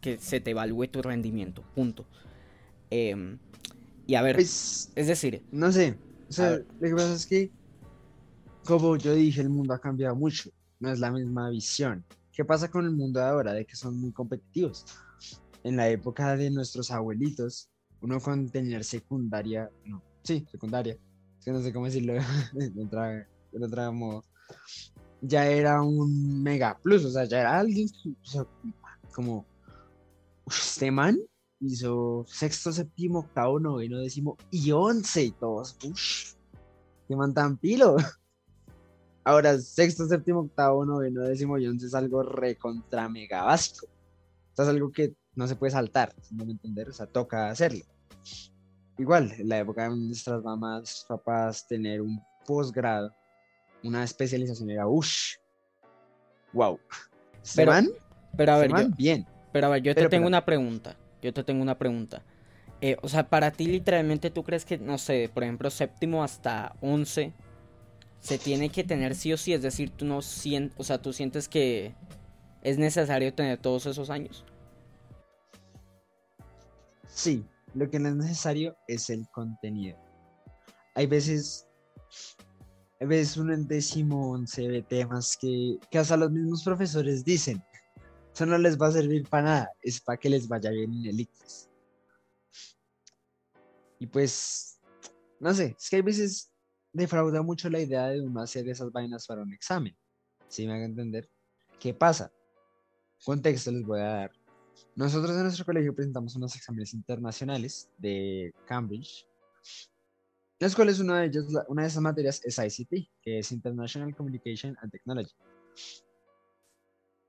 que se te evalúe tu rendimiento, punto. Em, y a ver, pues, es decir... No sé, o sea, lo que pasa es que, como yo dije, el mundo ha cambiado mucho, no es la misma visión. ¿Qué pasa con el mundo de ahora? De que son muy competitivos en la época de nuestros abuelitos, uno con tener secundaria, no, sí, secundaria, es que no sé cómo decirlo [LAUGHS] de otra, modo, ya era un mega plus, o sea, ya era alguien, como, este man hizo sexto, séptimo, octavo, noveno, décimo y once y todos, uff, qué man tan pilo. [LAUGHS] Ahora, sexto, séptimo, octavo, noveno, décimo y once es algo recontra mega básico. O sea, es algo que no se puede saltar, no me entender, o sea, toca hacerlo. Igual, en la época de nuestras mamás, papás, tener un posgrado, una especialización era ush. wow. Pero- Pero a ver, yo, bien. Pero a ver, yo te Pero, tengo pero- una pregunta. Yo te tengo una pregunta. Eh, o sea, para ti literalmente tú crees que, no sé, por ejemplo, séptimo hasta once se tiene que tener sí o sí, es decir, tú no sientes, o sea, tú sientes que es necesario tener todos esos años. Sí, lo que no es necesario es el contenido. Hay veces, hay veces uno en décimo once ve temas que, que hasta los mismos profesores dicen, eso no les va a servir para nada, es para que les vaya bien en el ICFES. Y pues, no sé, es que hay veces defrauda mucho la idea de uno hacer esas vainas para un examen. ¿Sí me hago entender? ¿Qué pasa? Contexto les voy a dar. Nosotros en nuestro colegio presentamos unos exámenes internacionales de Cambridge, los cuales una de ellas, la- una de esas materias es ICT, que es International Communication and Technology.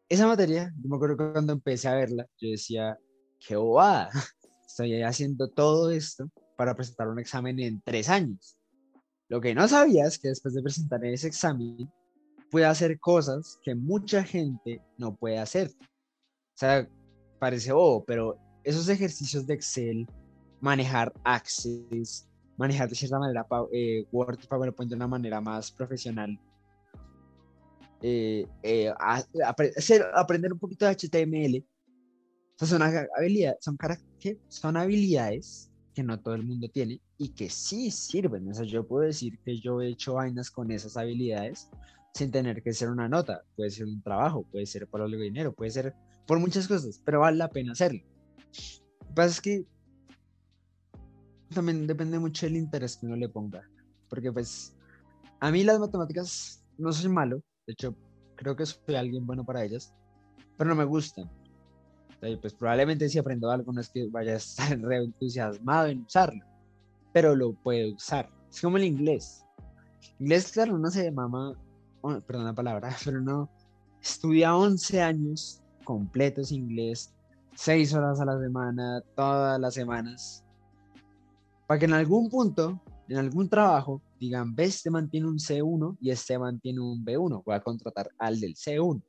Esa materia, yo me acuerdo cuando empecé a verla, yo decía, qué [LAUGHS] bobada, estoy haciendo todo esto para presentar un examen en tres años. Lo que no sabía es que después de presentar ese examen, puede hacer cosas que mucha gente no puede hacer. O sea, parece bobo, pero esos ejercicios de Excel, manejar Access, manejar de cierta manera eh, Word PowerPoint de una manera más profesional, eh, eh, a- hacer- aprender un poquito de HTML, o sea, son, haga- habilidad- son, ¿qué? son habilidades que no todo el mundo tiene y que sí sirven. O sea, yo puedo decir que yo he hecho vainas con esas habilidades sin tener que ser una nota, puede ser un trabajo, puede ser por algo de dinero, puede ser por muchas cosas, pero vale la pena hacerlo. Lo que pasa es que también depende mucho del interés que uno le ponga, porque pues a mí las matemáticas no soy malo, de hecho creo que soy alguien bueno para ellas, pero no me gustan. Pues probablemente si aprendo algo no es que vaya a estar [LAUGHS] re entusiasmado en usarlo, pero lo puedo usar. Es como el inglés. Inglés, claro, uno se mama, oh, perdón la palabra, [LAUGHS] pero no estudia 11 años completos inglés, 6 horas a la semana, todas las semanas, para que en algún punto, en algún trabajo, digan, ves, este mantiene un C1 y este mantiene un B1, voy a contratar al del C1.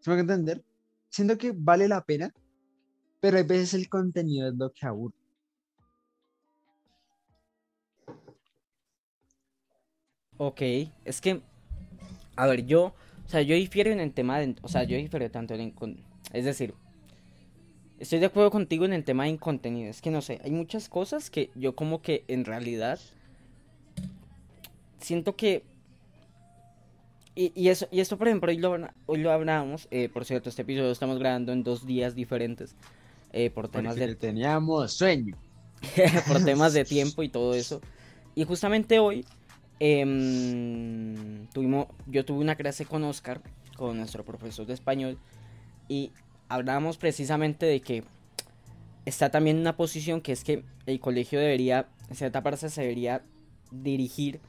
¿Se me va a entender? Siento que vale la pena, pero a veces el contenido es lo que aburre. Ok, es que, a ver, yo, o sea, yo difiero en el tema de, o sea, yo difiero tanto en, es decir, estoy de acuerdo contigo en el tema de contenido, es que no sé, hay muchas cosas que yo como que en realidad siento que, y, y eso, y esto por ejemplo, hoy lo, hoy lo hablábamos, eh, por cierto, este episodio lo estamos grabando en dos días diferentes, eh, por temas Porque de, teníamos sueño. [LAUGHS] por temas de [LAUGHS] tiempo y todo eso. Y justamente hoy em, tuvimos, yo tuve una clase con Oscar, con nuestro profesor de español, y hablábamos precisamente de que está también una posición que es que el colegio debería, en cierta parte se debería dirigir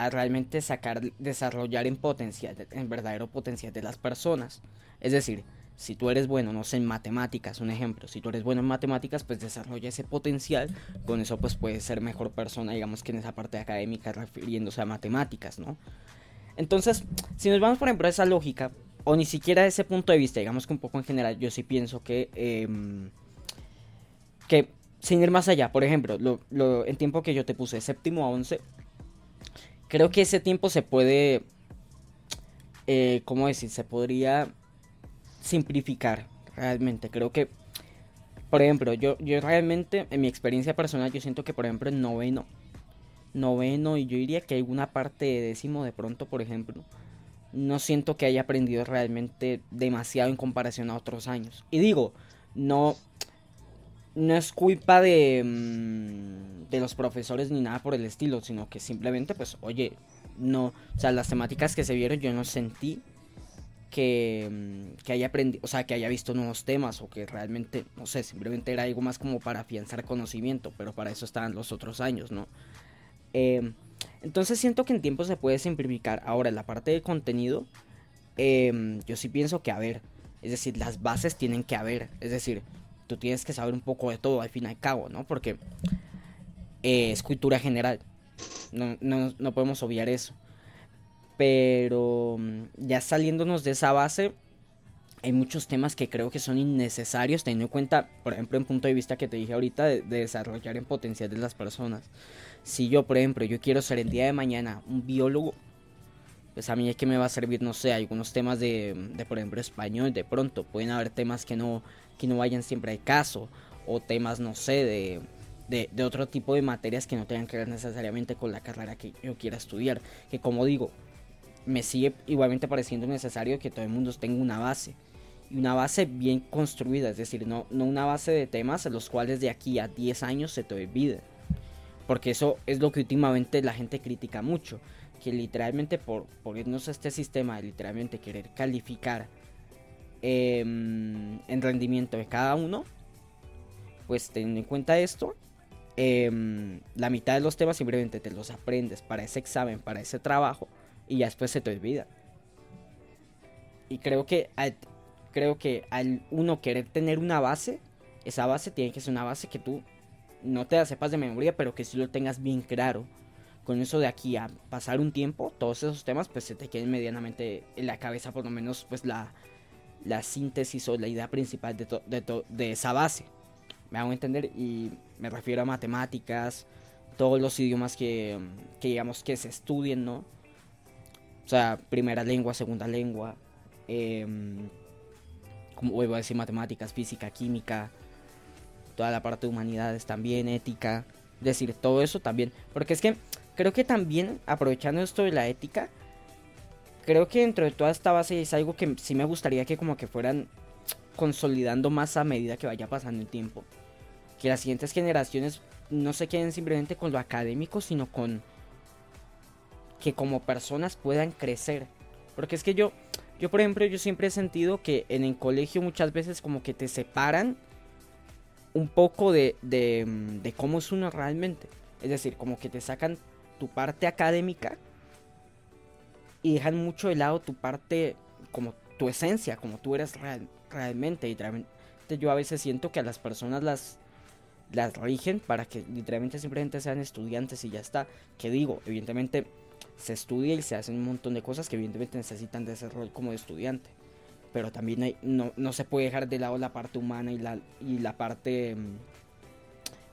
a realmente sacar, desarrollar en potencial, en verdadero potencial de las personas. Es decir, si tú eres bueno, no sé, en matemáticas, un ejemplo, si tú eres bueno en matemáticas, pues desarrolla ese potencial, con eso pues puedes ser mejor persona, digamos que en esa parte académica refiriéndose a matemáticas, ¿no? Entonces, si nos vamos por ejemplo a esa lógica, o ni siquiera a ese punto de vista, digamos que un poco en general, yo sí pienso que, em, que sin ir más allá, por ejemplo, lo, lo, el tiempo que yo te puse, séptimo a once, creo que ese tiempo se puede, eh, ¿cómo decir? Se podría simplificar realmente. Creo que, por ejemplo, yo, yo realmente, en mi experiencia personal, yo siento que, por ejemplo, en noveno, noveno y yo diría que alguna parte de décimo de pronto, por ejemplo, no siento que haya aprendido realmente demasiado en comparación a otros años. Y digo, no, no es culpa de, mm, de los profesores ni nada por el estilo, sino que simplemente, pues, oye, no, o sea, las temáticas que se vieron yo no sentí que, mm, que haya aprendido, o sea, que haya visto nuevos temas o que realmente, no sé, simplemente era algo más como para afianzar conocimiento, pero para eso estaban los otros años, ¿no? Eh, entonces siento que en tiempo se puede simplificar. Ahora, en la parte de contenido, eh, yo sí pienso que, a ver, es decir, las bases tienen que haber, es decir, tú tienes que saber un poco de todo al fin y al cabo, ¿no? Porque eh, es cultura general, no, no, no podemos obviar eso. Pero mm, ya saliéndonos de esa base, hay muchos temas que creo que son innecesarios, teniendo en cuenta, por ejemplo, en punto de vista que te dije ahorita, de, desarrollar en potencial de las personas. Si yo, por ejemplo, yo quiero ser el día de mañana un biólogo, pues a mí es que me va a servir, no sé, algunos temas de, de por ejemplo, español, de pronto, pueden haber temas que no, que no vayan siempre al caso, o temas, no sé, de, de, otro tipo de materias que no tengan que ver necesariamente con la carrera que yo quiera estudiar. Que como digo, me sigue igualmente pareciendo necesario que todo el mundo tenga una base y una base bien construida, es decir, no, no una base de temas a los cuales de aquí a 10 años se te olvide. Porque eso es lo que últimamente la gente critica mucho, que literalmente por, por irnos a este sistema de literalmente querer calificar eh, en rendimiento de cada uno, pues teniendo en cuenta esto, eh, la mitad de los temas simplemente te los aprendes para ese examen, para ese trabajo, y ya después se te olvida. Y creo que creo que al uno querer tener una base, esa base tiene que ser una base que tú no te la sepas de memoria, pero que sí lo tengas bien claro. Con eso de aquí a pasar un tiempo, todos esos temas pues se te queden medianamente en la cabeza, por lo menos pues la, la síntesis o la idea principal de, de, de esa base. Me hago entender y me refiero a matemáticas, todos los idiomas que, que digamos que se estudien, ¿no? O sea, primera lengua, segunda lengua. Eh, como voy a decir matemáticas, física, química, toda la parte de humanidades también, ética, decir, todo eso también, porque es que creo que también aprovechando esto de la ética, creo que dentro de toda esta base es algo que sí me gustaría que como que fueran consolidando más a medida que vaya pasando el tiempo, que las siguientes generaciones no se queden simplemente con lo académico, sino con que como personas puedan crecer, porque es que yo yo, por ejemplo, yo siempre he sentido que en el colegio muchas veces como que te separan un poco de, de, de cómo es uno realmente. Es decir, como que te sacan tu parte académica y dejan mucho de lado tu parte, como tu esencia, como tú eres real, realmente. Y literalmente yo a veces siento que a las personas las, las rigen para que literalmente simplemente sean estudiantes y ya está. Que digo, evidentemente se estudia y se hacen un montón de cosas que evidentemente necesitan de ese rol como estudiante. Pero también no, no, se puede dejar de lado la parte humana y la, y la parte um,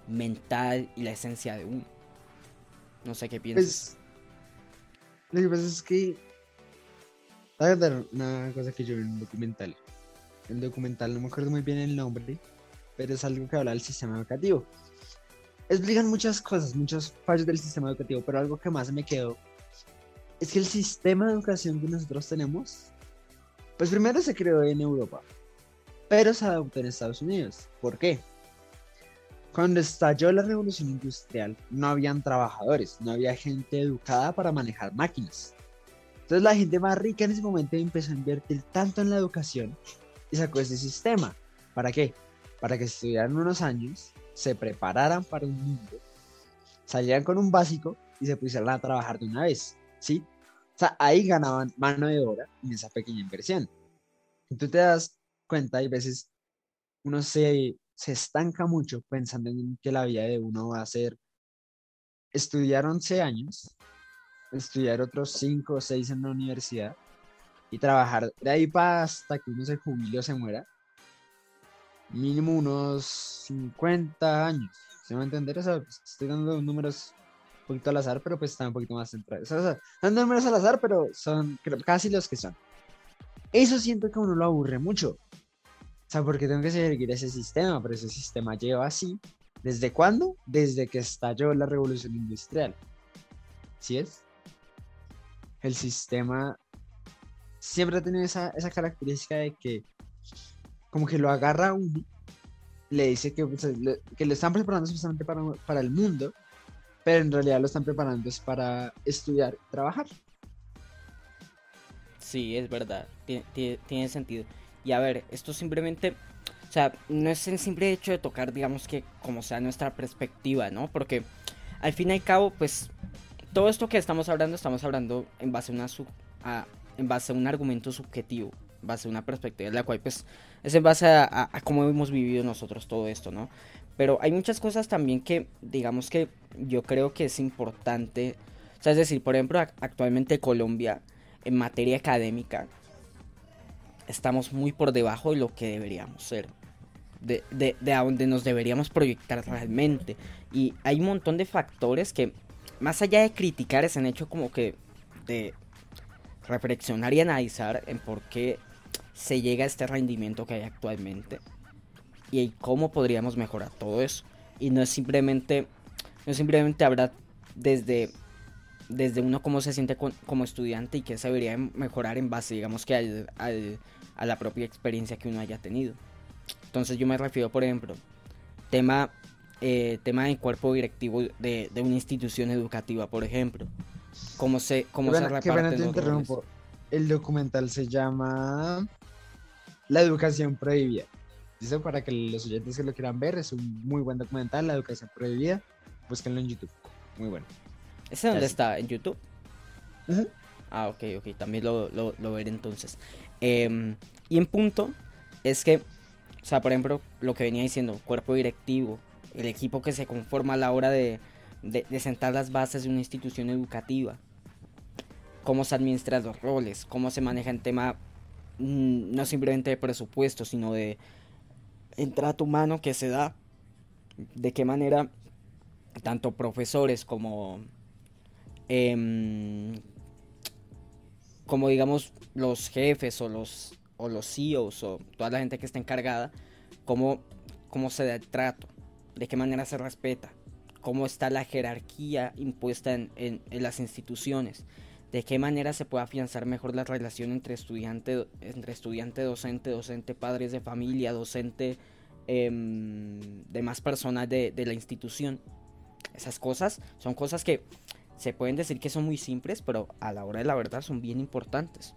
mental y la esencia de uno. No sé qué piensas. Pues, lo que pasa es que... Voy a dar una cosa que yo vi en un documental. El documental, no me acuerdo muy bien el nombre, pero es algo que habla del sistema educativo. Explican muchas cosas, muchos fallos del sistema educativo, pero algo que más me quedó es que el sistema de educación que nosotros tenemos, pues primero se creó en Europa, pero se adoptó en Estados Unidos. ¿Por qué? Cuando estalló la revolución industrial, no habían trabajadores, no había gente educada para manejar máquinas. Entonces la gente más rica en ese momento empezó a invertir tanto en la educación y sacó ese sistema. ¿Para qué? Para que estudiaran unos años, se prepararan para un mundo, salieran con un básico y se pusieran a trabajar de una vez. ¿sí? O sea, ahí ganaban mano de obra en esa pequeña inversión. Y tú te das cuenta, y a veces uno se, se estanca mucho pensando en que la vida de uno va a ser estudiar 11 años, estudiar otros 5 o 6 en la universidad y trabajar de ahí para hasta que uno se jubile o se muera. Mínimo unos 50 años. ¿Se va a entender? eso? estoy dando números poquito al azar, pero pues está un poquito más centrado. O sea, son números al azar, pero son casi los que son. Eso siento que uno lo aburre mucho. O sea, porque tengo que seguir ese sistema, pero ese sistema lleva así. ¿Desde cuándo? Desde que estalló la revolución industrial. ¿Sí es? El sistema siempre ha tenido esa, esa característica de que como que lo agarra uno, le dice que, pues, que lo están preparando especialmente para, para el mundo, pero en realidad lo están preparando es para estudiar y trabajar. Sí, es verdad, tiene, sentido. Y a ver, esto simplemente, o sea, no es el simple hecho de tocar, digamos que como sea nuestra perspectiva, ¿no? Porque al fin y al cabo, pues, todo esto que estamos hablando, estamos hablando en base a, una en base a un argumento subjetivo, en base a una perspectiva, la cual, pues, es en base a, a cómo hemos vivido nosotros todo esto, ¿no? Pero hay muchas cosas también que, digamos que yo creo que es importante. O sea, es decir, por ejemplo, actualmente Colombia en materia académica estamos muy por debajo de lo que deberíamos ser. De, de, de a donde nos deberíamos proyectar realmente. Y hay un montón de factores que, más allá de criticar, es han hecho como que de reflexionar y analizar en por qué se llega a este rendimiento que hay actualmente y cómo podríamos mejorar todo eso. Y no es simplemente, no simplemente hablar desde, desde uno cómo se siente como estudiante y qué se debería mejorar en base, digamos que al, a la propia experiencia que uno haya tenido. Entonces yo me refiero, por ejemplo, tema, eh, tema del cuerpo directivo de, de, una institución educativa, por ejemplo. Cómo se, cómo bueno, se reparten los roles. El documental se llama La educación prohibida. Dice para que los oyentes que lo quieran ver, es un muy buen documental, La educación prohibida. Búsquenlo en YouTube. Muy bueno. ¿Ese dónde Así. está? ¿En YouTube? Uh -huh. Ah, ok, ok. También lo, lo, lo veré entonces. Eh, y en punto es que, o sea, por ejemplo, lo que venía diciendo, cuerpo directivo, el equipo que se conforma a la hora de, de, sentar las bases de una institución educativa, cómo se administran los roles, cómo se maneja el tema mmm, no simplemente de presupuesto, sino de el trato humano que se da, de qué manera tanto profesores como eh, como digamos los jefes o los o los CEOs o toda la gente que está encargada, cómo, cómo se da el trato, de qué manera se respeta, cómo está la jerarquía impuesta en, en, las instituciones, de qué manera se puede afianzar mejor la relación entre estudiante, entre estudiante, docente, docente, padres de familia, docente, eh, demás personas de, de la institución. Esas cosas son cosas que se pueden decir que son muy simples, pero a la hora de la verdad son bien importantes.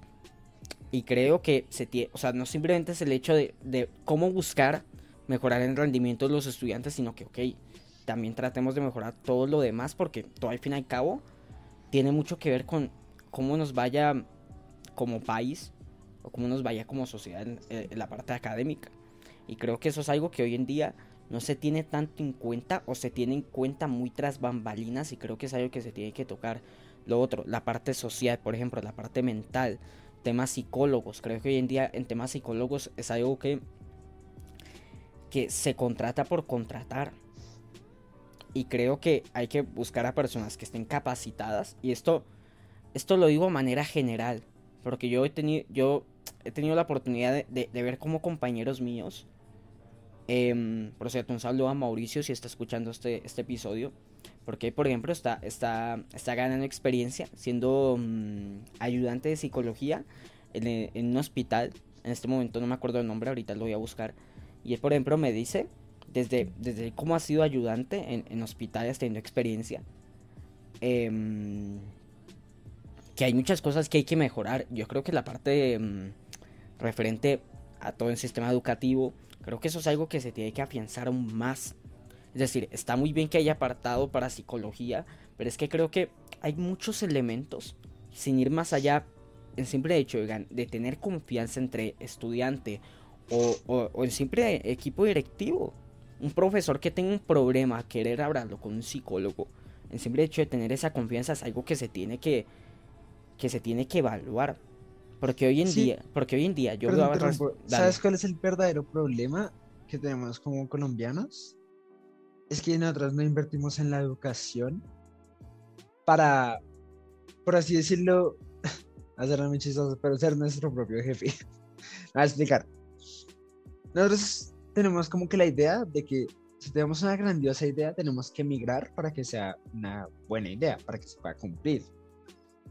Y creo que se tiene, o sea, no simplemente es el hecho de, de, cómo buscar mejorar el rendimiento de los estudiantes, sino que, ok, también tratemos de mejorar todo lo demás, porque todo al fin y al cabo tiene mucho que ver con cómo nos vaya como país o cómo nos vaya como sociedad en, en la parte académica. Y creo que eso es algo que hoy en día no se tiene tanto en cuenta o se tiene en cuenta muy tras bambalinas y creo que es algo que se tiene que tocar. Lo otro, la parte social, por ejemplo, la parte mental, temas psicólogos. Creo que hoy en día en temas psicólogos es algo que, que se contrata por contratar. Y creo que hay que buscar a personas que estén capacitadas. Y esto, esto lo digo de manera general. Porque yo he tenido, yo he tenido la oportunidad de, de, de ver como compañeros míos. Eh, por cierto, un saludo a Mauricio si está escuchando este, este episodio. Porque, por ejemplo, está, está, está ganando experiencia siendo um, ayudante de psicología en, en, un hospital. En este momento no me acuerdo el nombre, ahorita lo voy a buscar. Y él, por ejemplo, me dice, desde, desde cómo ha sido ayudante en, en hospitales teniendo experiencia, eh, que hay muchas cosas que hay que mejorar. Yo creo que la parte um, referente a todo el sistema educativo, creo que eso es algo que se tiene que afianzar aún más. Es decir, está muy bien que haya apartado para psicología, pero es que creo que hay muchos elementos, sin ir más allá, en simple hecho de, tener confianza entre estudiante o, o, o, en simple equipo directivo. Un profesor que tenga un problema, querer hablarlo con un psicólogo, en simple hecho de tener esa confianza es algo que se tiene que, que, se tiene que evaluar. Porque hoy en Sí. día, porque hoy en día yo Perdón, veo a. ¿Sabes cuál es el verdadero problema que tenemos como colombianos? Es que nosotros no invertimos en la educación para, por así decirlo, [LAUGHS] hacerlo muy chistoso, pero ser nuestro propio jefe. Me [LAUGHS] voy a explicar. Nosotros tenemos como que la idea de que si tenemos una grandiosa idea, tenemos que emigrar para que sea una buena idea, para que se pueda cumplir.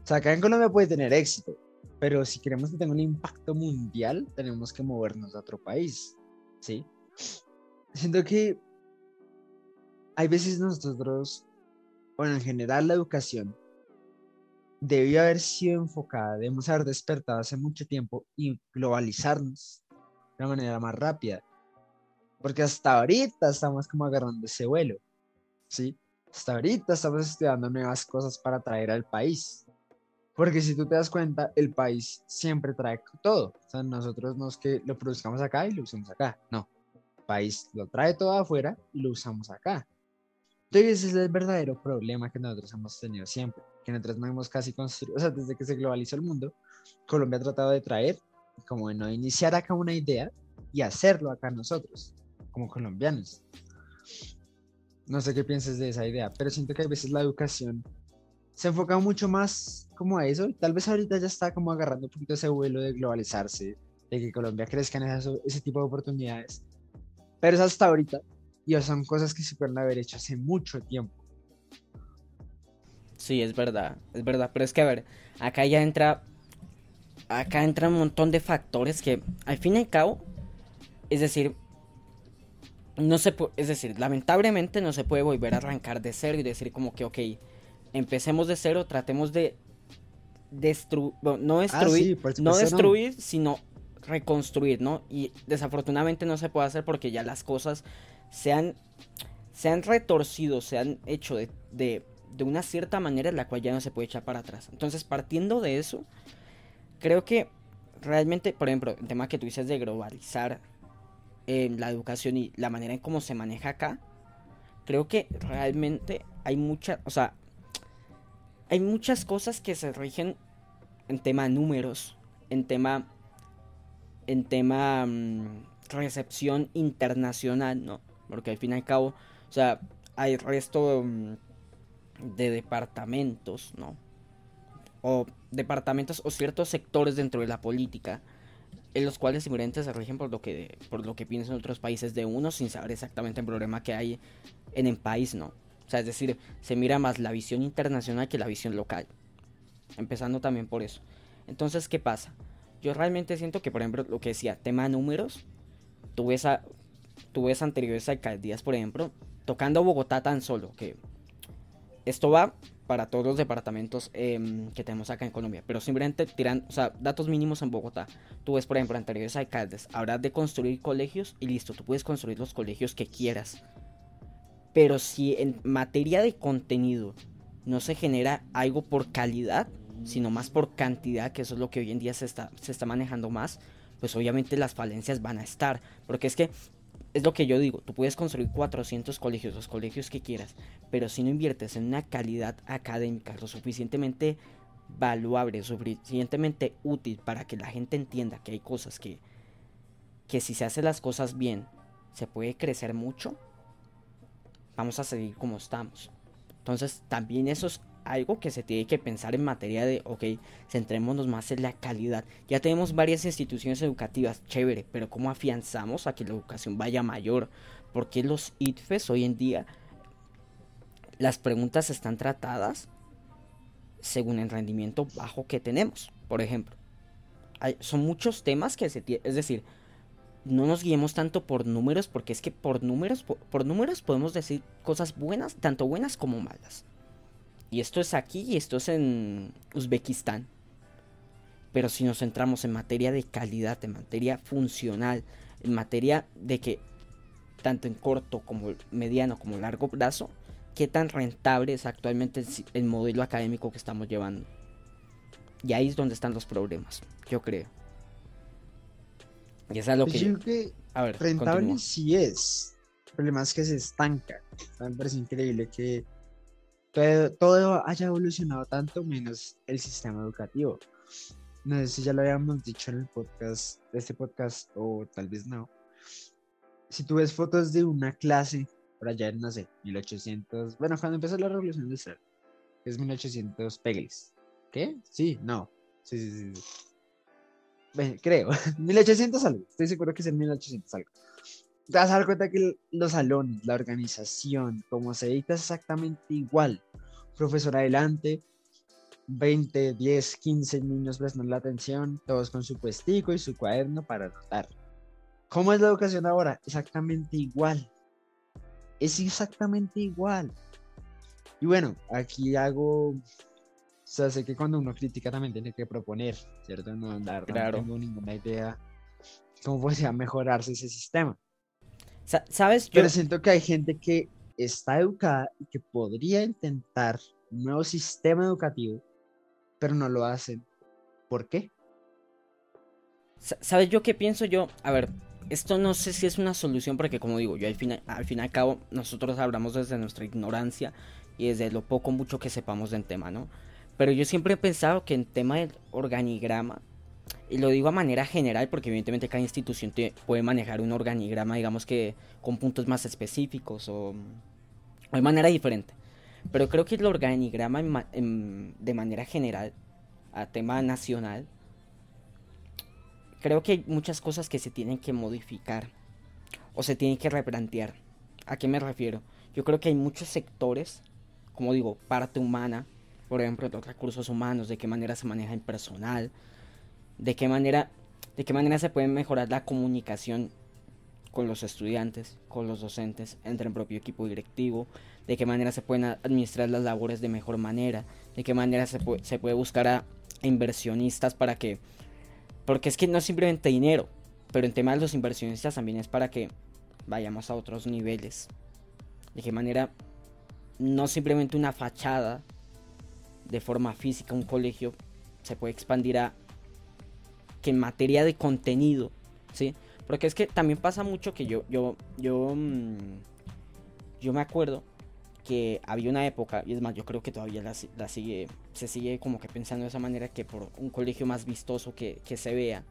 O sea, acá en Colombia puede tener éxito, pero si queremos que tenga un impacto mundial, tenemos que movernos a otro país, ¿sí? Siento que hay veces nosotros, bueno, en general la educación debió haber sido enfocada, debemos haber despertado hace mucho tiempo y globalizarnos de una manera más rápida. Porque hasta ahorita estamos como agarrando ese vuelo, ¿sí? Hasta ahorita estamos estudiando nuevas cosas para traer al país. Porque si tú te das cuenta, el país siempre trae todo. O sea, nosotros no es que lo produzcamos acá y lo usamos acá. No. El país lo trae todo afuera y lo usamos acá. Entonces ese es el verdadero problema que nosotros hemos tenido siempre, que nosotros no hemos casi construido, o sea, desde que se globalizó el mundo, Colombia ha tratado de traer, como de no iniciar acá una idea y hacerlo acá nosotros, como colombianos. No sé qué piensas de esa idea, pero siento que a veces la educación se enfoca mucho más como a eso. Tal vez ahorita ya está como agarrando un poquito ese vuelo de globalizarse, de que Colombia crezca en ese, ese tipo de oportunidades. Pero es hasta ahorita y son cosas que se pueden haber hecho hace mucho tiempo. Sí, es verdad, es verdad. Pero es que, a ver, acá ya entra. Acá entra un montón de factores que, al fin y al cabo, es decir, no se es decir, lamentablemente no se puede volver a arrancar de cero y decir como que, ok, empecemos de cero, tratemos de destruir, no destruir, no destruir, sino reconstruir, ¿no? Y desafortunadamente no se puede hacer porque ya las cosas se han, se han retorcido, se han hecho de, de, de una cierta manera en la cual ya no se puede echar para atrás. Entonces, partiendo de eso, creo que realmente, por ejemplo, el tema que tú dices de globalizar eh, la educación y la manera en cómo se maneja acá, creo que realmente hay mucha, o sea, hay muchas cosas que se rigen en tema números, en tema, en tema mm, recepción internacional, ¿no? Porque al fin y al cabo, o sea, hay resto mm, de departamentos, ¿no? O departamentos o ciertos sectores dentro de la política en los cuales simplemente se rigen por lo que por lo que piensan otros países de uno sin saber exactamente el problema que hay en el país, ¿no? O sea, es decir, se mira más la visión internacional que la visión local. Empezando también por eso. Entonces, ¿qué pasa? Yo realmente siento que, por ejemplo, lo que decía, tema números, tú ves, a, tú ves anteriores alcaldías, por ejemplo, tocando Bogotá tan solo, que esto va para todos los departamentos em, que tenemos acá en Colombia, pero simplemente tiran, o sea, datos mínimos en Bogotá. Tú ves, por ejemplo, anteriores alcaldes, habrás de construir colegios y listo, tú puedes construir los colegios que quieras. Pero si en materia de contenido no se genera algo por calidad, sino más por cantidad, que eso es lo que hoy en día se está, se está manejando más, pues obviamente las falencias van a estar. Porque es que es lo que yo digo, tú puedes construir 400 colegios, los colegios que quieras, pero si no inviertes en una calidad académica lo suficientemente valuable, suficientemente útil para que la gente entienda que hay cosas que, que si se hacen las cosas bien, se puede crecer mucho, vamos a seguir como estamos. Entonces también eso es algo que se tiene que pensar en materia de, ok, centrémonos más en la calidad. Ya tenemos varias instituciones educativas, chévere, pero ¿cómo afianzamos a que la educación vaya mayor? Porque los ITFES hoy en día, las preguntas están tratadas según el rendimiento bajo que tenemos, por ejemplo. Son muchos temas que se tiene, es decir, no nos guiemos tanto por números, porque es que por números, por números podemos decir cosas buenas, tanto buenas como malas. Y esto es aquí y esto es en Uzbekistán. Pero si nos centramos en materia de calidad, en materia funcional, en materia de que tanto en corto como mediano como largo plazo, qué tan rentable es actualmente el, modelo académico que estamos llevando. Y ahí es donde están los problemas, yo creo. Y es lo pues que... Yo creo que a ver, rentable sí es. El problema es que se estanca. Me parece increíble que todo, haya evolucionado tanto menos el sistema educativo. No sé si ya lo habíamos dicho en el podcast, este podcast, o tal vez no. Si tú ves fotos de una clase, por allá en, no sé, 1800, bueno, cuando empezó la revolución industrial, es 1800 pegles. ¿Qué? Sí, no. Sí, sí, sí. Creo, [LAUGHS] 1800 algo, estoy seguro que es en 1800 algo te vas a dar cuenta que los salones, la organización, como se edita es exactamente igual. Profesor adelante, 20, 10, 15 niños prestando la atención, todos con su puestico y su cuaderno para anotar. ¿Cómo es la educación ahora? Exactamente igual. Es exactamente igual. Y bueno, aquí hago. O sea, sé que cuando uno critica también tiene que proponer, ¿cierto? No, andar, no tengo ninguna idea cómo podría mejorarse ese sistema. ¿Sabes? Yo... Pero siento que hay gente que está educada y que podría intentar un nuevo sistema educativo, pero no lo hacen. ¿Por qué? ¿Sabes yo qué pienso yo? A ver, esto no sé si es una solución porque como digo, yo al fin, al fin y al cabo nosotros hablamos desde nuestra ignorancia y desde lo poco mucho que sepamos del tema, ¿no? Pero yo siempre he pensado que en tema del organigrama, y lo digo a manera general porque evidentemente cada institución puede manejar un organigrama, digamos que con puntos más específicos o, de manera diferente. Pero creo que el organigrama de manera general, a tema nacional, creo que hay muchas cosas que se tienen que modificar o se tienen que replantear. ¿A qué me refiero? Yo creo que hay muchos sectores, como digo, parte humana, por ejemplo, los recursos humanos, de qué manera se maneja el personal, de qué manera, de qué manera se puede mejorar la comunicación con los estudiantes, con los docentes, entre el propio equipo directivo, de qué manera se pueden administrar las labores de mejor manera, de qué manera se puede, se puede buscar a inversionistas para que porque es que no es simplemente dinero, pero en tema de los inversionistas también es para que vayamos a otros niveles. De qué manera no simplemente una fachada de forma física, un colegio se puede expandir a que en materia de contenido, ¿sí? Porque es que también pasa mucho que yo, yo, yo, mm, yo me acuerdo que había una época, y es más, yo creo que todavía la, sigue, se sigue como que pensando de esa manera que por un colegio más vistoso que, que se vea,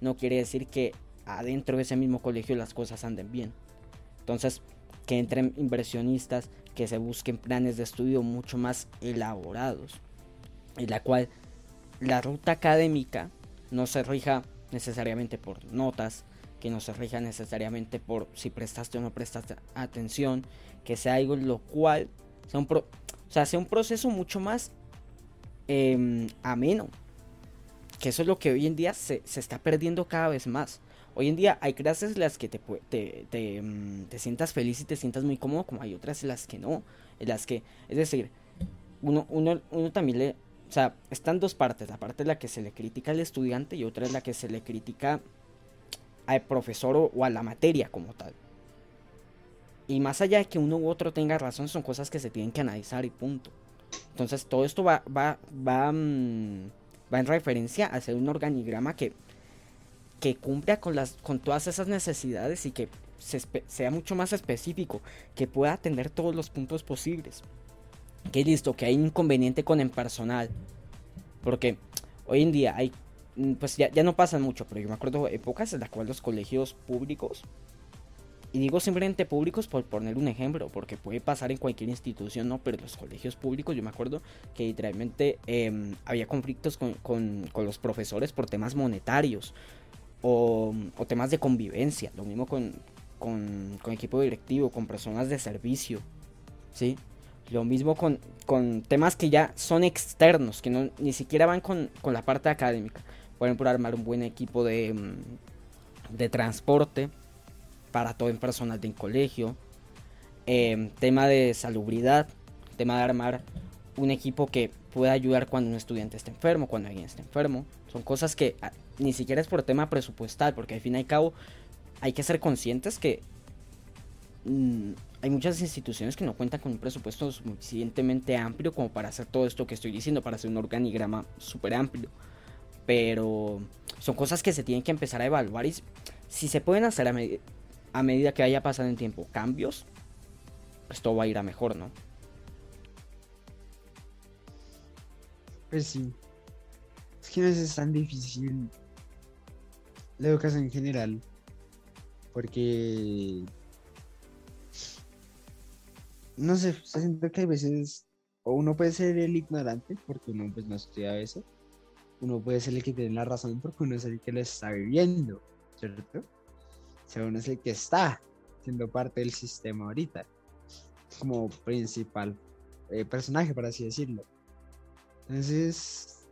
no quiere decir que adentro de ese mismo colegio las cosas anden bien. Entonces, que entren inversionistas, que se busquen planes de estudio mucho más elaborados, en la cual la ruta académica no se rija necesariamente por notas, que no se rija necesariamente por si prestaste o no prestaste atención, que sea algo lo cual sea un, proceso mucho más em, ameno. Que eso es lo que hoy en día se, está perdiendo cada vez más. Hoy en día hay clases en las que te, te, te, em, te, sientas feliz y te sientas muy cómodo, como hay otras en las que no. En las que, es decir, uno, uno, uno también le... O sea, están dos partes. La parte en la que se le critica al estudiante y otra es la que se le critica al profesor o a la materia como tal. Y más allá de que uno u otro tenga razón, son cosas que se tienen que analizar y punto. Entonces todo esto va, va, va, mm, va en referencia a hacer un organigrama que, que cumpla con, las, con todas esas necesidades y que sea mucho más específico, que pueda atender todos los puntos posibles. Que listo, que hay inconveniente con el personal. Porque hoy en día hay, mm, pues ya, ya no pasan mucho, pero yo me acuerdo épocas en las cuales los colegios públicos y digo simplemente públicos por poner un ejemplo, porque puede pasar en cualquier institución, ¿no? Pero los colegios públicos, yo me acuerdo que literalmente em, había conflictos con, los profesores por temas monetarios o, temas de convivencia. Lo mismo con, con, equipo directivo, con personas de servicio, ¿sí? Lo mismo con, con temas que ya son externos, que no, ni siquiera van con, la parte académica. Por ejemplo, armar un buen equipo de, em, de transporte para todo el personal del colegio. Em, tema de salubridad, tema de armar un equipo que pueda ayudar cuando un estudiante esté enfermo, cuando alguien esté enfermo. Son cosas que ah, ni siquiera es por tema presupuestal, porque al fin y al cabo hay que ser conscientes que mm, hay muchas instituciones que no cuentan con un presupuesto suficientemente amplio como para hacer todo esto que estoy diciendo, para hacer un organigrama súper amplio. Pero son cosas que se tienen que empezar a evaluar y si se pueden hacer a, a medida que haya pasado en tiempo cambios, pues todo va a ir a mejor, ¿no? Pues sí. Es que no es tan difícil la educación en general. Porque. No sé, siento que a veces. O uno puede ser el ignorante, porque uno pues no estudia eso. Uno puede ser el que tiene la razón, porque uno es el que lo está viviendo, ¿cierto? Según es el que está siendo parte del sistema ahorita, como principal eh, personaje, por así decirlo. Entonces,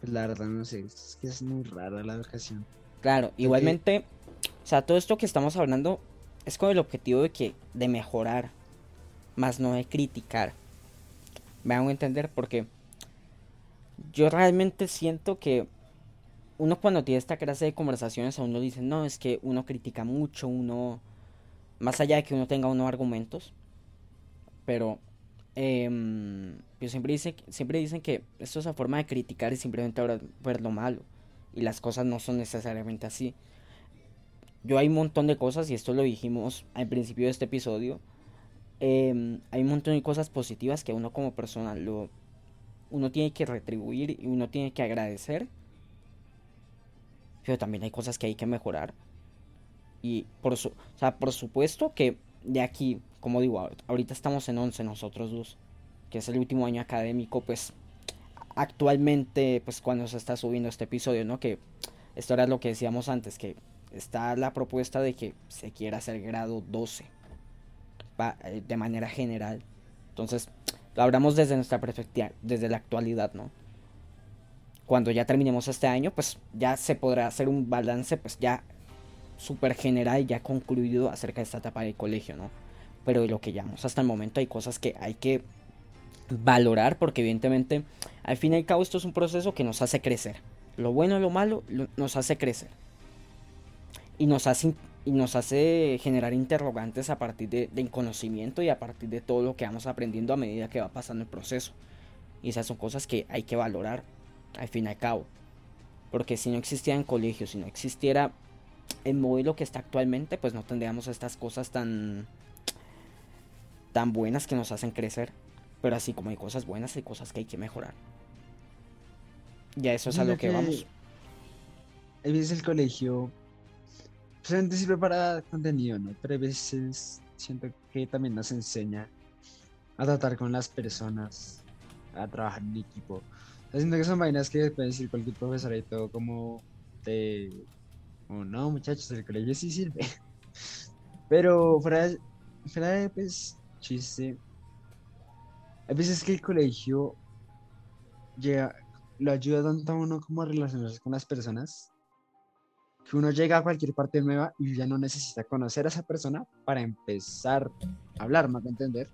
pues la verdad no sé, es que es muy rara la educación. Claro, igualmente, o sea, todo esto que estamos hablando es con el objetivo de que de mejorar, más no de criticar. Me hago entender porque yo realmente siento que uno cuando tiene esta clase de conversaciones a uno dice, no, es que uno critica mucho, uno, más allá de que uno tenga unos argumentos, pero eh, yo siempre, dice, siempre dicen que esto es la forma de criticar y simplemente ver lo malo. y las cosas no son necesariamente así. Yo hay un montón de cosas, y esto lo dijimos al principio de este episodio, em, hay un montón de cosas positivas que uno como persona lo, uno tiene que retribuir y uno tiene que agradecer. Pero también hay cosas que hay que mejorar. Y por, su, o sea, por supuesto que de aquí, como digo, ahorita estamos en 11 nosotros dos, que es el último año académico, pues actualmente, pues cuando se está subiendo este episodio, ¿no? Que esto era lo que decíamos antes, que está la propuesta de que se quiera hacer grado 12 eh, de manera general. Entonces, lo hablamos desde nuestra perspectiva, desde la actualidad, ¿no? Cuando ya terminemos este año, pues ya se podrá hacer un balance, pues ya súper general, ya concluido acerca de esta etapa del colegio, ¿no? Pero de lo que llamamos hasta el momento hay cosas que hay que valorar porque evidentemente al fin y al cabo esto es un proceso que nos hace crecer. Lo bueno y lo malo nos hace crecer. Y nos hace, y nos hace generar interrogantes a partir de, del conocimiento y a partir de todo lo que vamos aprendiendo a medida que va pasando el proceso. Y esas son cosas que hay que valorar al fin y al cabo. Porque si no existiera en colegio, si no existiera el modelo que está actualmente, pues no tendríamos estas cosas tan tan buenas que nos hacen crecer. Pero así como hay cosas buenas, hay cosas que hay que mejorar. Ya eso es a lo que, vamos. A veces el colegio solamente sirve para contenido, ¿no? Pero a veces siento que también nos enseña a tratar con las personas, a trabajar en equipo. Siento que son vainas que puede decir cualquier profesor y todo como de... Oh, no, muchachos, el colegio sí sirve. [LAUGHS] Pero fuera de, fuera de pues, chiste, hay veces que el colegio llega, lo ayuda tanto a uno como a relacionarse con las personas, que uno llega a cualquier parte nueva y ya no necesita conocer a esa persona para empezar a hablar, más que entender.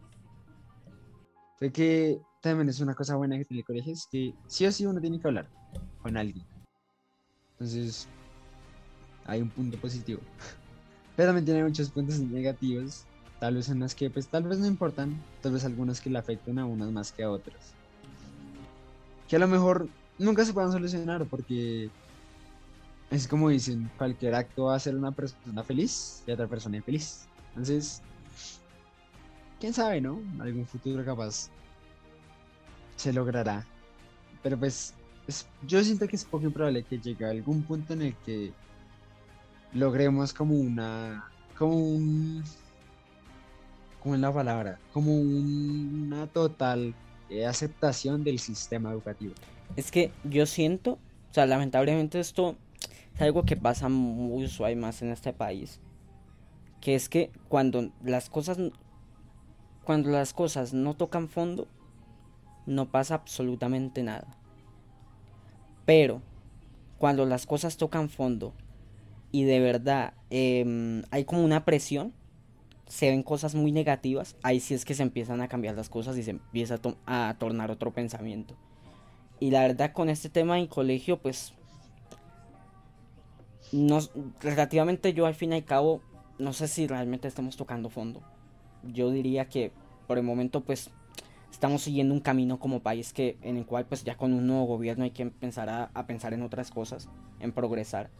Sé que también es una cosa buena que tiene el colegio, es que sí o sí uno tiene que hablar con alguien. Entonces, hay un punto positivo. [LAUGHS] Pero también tiene muchos puntos negativos, tal vez en las que pues tal vez no importan, tal vez algunas que le afecten a unas más que a otras que a lo mejor nunca se puedan solucionar porque es como dicen, cualquier acto va a hacer una persona feliz y otra persona infeliz. Entonces, quién sabe, ¿no? Algún futuro capaz se logrará. Pero pues, yo siento que es poco improbable que llegue algún punto en el que logremos como una, como un, como en la palabra, como una total eh, aceptación del sistema educativo. Es que yo siento, o sea, lamentablemente esto es algo que pasa muy suave más en este país, que es que cuando las cosas cuando las cosas no tocan fondo, no pasa absolutamente nada. Pero cuando las cosas tocan fondo y de verdad em, hay como una presión, se ven cosas muy negativas, ahí sí es que se empiezan a cambiar las cosas y se empieza a, tornar otro pensamiento. Y la verdad con este tema en colegio, pues, relativamente yo al fin y al cabo, no sé si realmente estamos tocando fondo. Yo diría que por el momento, pues, estamos siguiendo un camino como país que en el cual, pues, ya con un nuevo gobierno hay que empezar a pensar en otras cosas, en progresar.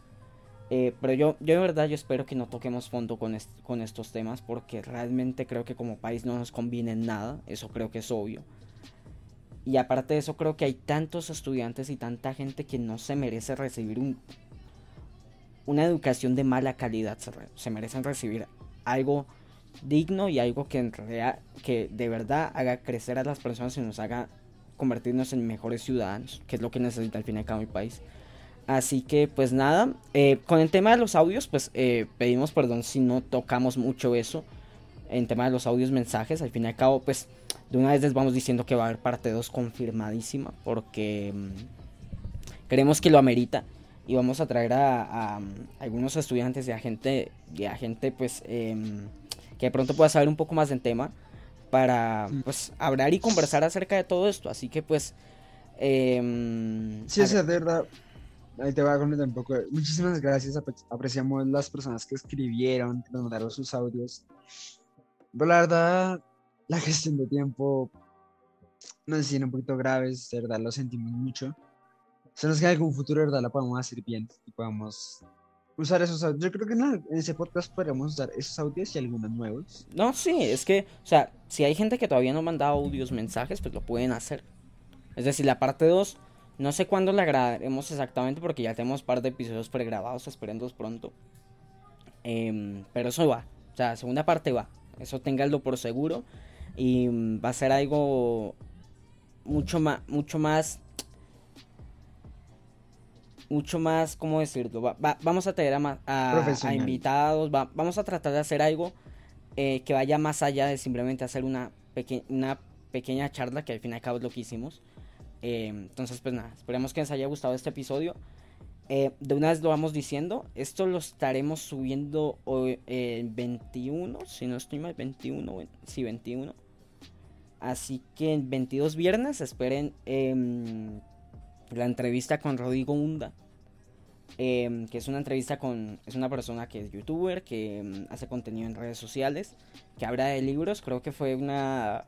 Eh, pero yo, yo de verdad yo espero que no toquemos fondo con, con estos temas porque realmente creo que como país no nos conviene nada, eso creo que es obvio. Y aparte de eso creo que hay tantos estudiantes y tanta gente que no se merece recibir un, una educación de mala calidad, se, merecen recibir algo digno y algo que, en que de verdad haga crecer a las personas y nos haga convertirnos en mejores ciudadanos, que es lo que necesita al fin y al cabo mi país. Así que pues nada, eh, con el tema de los audios, pues eh, pedimos perdón si no tocamos mucho eso. En tema de los audios mensajes, al fin y al cabo, pues de una vez les vamos diciendo que va a haber parte 2 confirmadísima. Porque mm, creemos que lo amerita. Y vamos a traer a, mm, algunos estudiantes y a gente, y a gente pues em, que de pronto pueda saber un poco más del tema. Para pues hablar y conversar acerca de todo esto. Así que pues... Em, sí, es verdad Ahí te voy a comentar un poco. Muchísimas gracias. Apreciamos las personas que escribieron, que nos mandaron sus audios. Pero la verdad, la gestión de tiempo nos hicieron un poquito graves. De verdad, lo sentimos mucho. Se nos queda que en un futuro, de ¿verdad? La podamos hacer bien y podamos usar esos audios. Yo creo que en ese podcast podríamos usar esos audios y algunos nuevos. No, sí, es que, o sea, si hay gente que todavía no manda audios, mensajes, pues lo pueden hacer. Es decir, la parte 2, no sé cuándo la grabaremos exactamente porque ya tenemos un par de episodios pregrabados, esperenlos pronto. Em, pero eso va, o sea, segunda parte va. Eso ténganlo por seguro. Y mm, va a ser algo mucho más, mucho más mucho más, ¿cómo decirlo? Va- va- vamos a tener a, invitados, va- vamos a tratar de hacer algo eh, que vaya más allá de simplemente hacer una, peque- una pequeña charla, que al fin y al cabo es lo que hicimos. Eh, entonces, pues nada, esperemos que les haya gustado este episodio. Eh, de una vez lo vamos diciendo, esto lo estaremos subiendo hoy, eh, el 21, si no estoy mal, 21, ven- sí, 21. Así que el 22 viernes esperen em, la entrevista con Rodrigo Hunda. em, que es una entrevista con. Es una persona que es youtuber, que em, hace contenido en redes sociales, que habla de libros. Creo que fue una.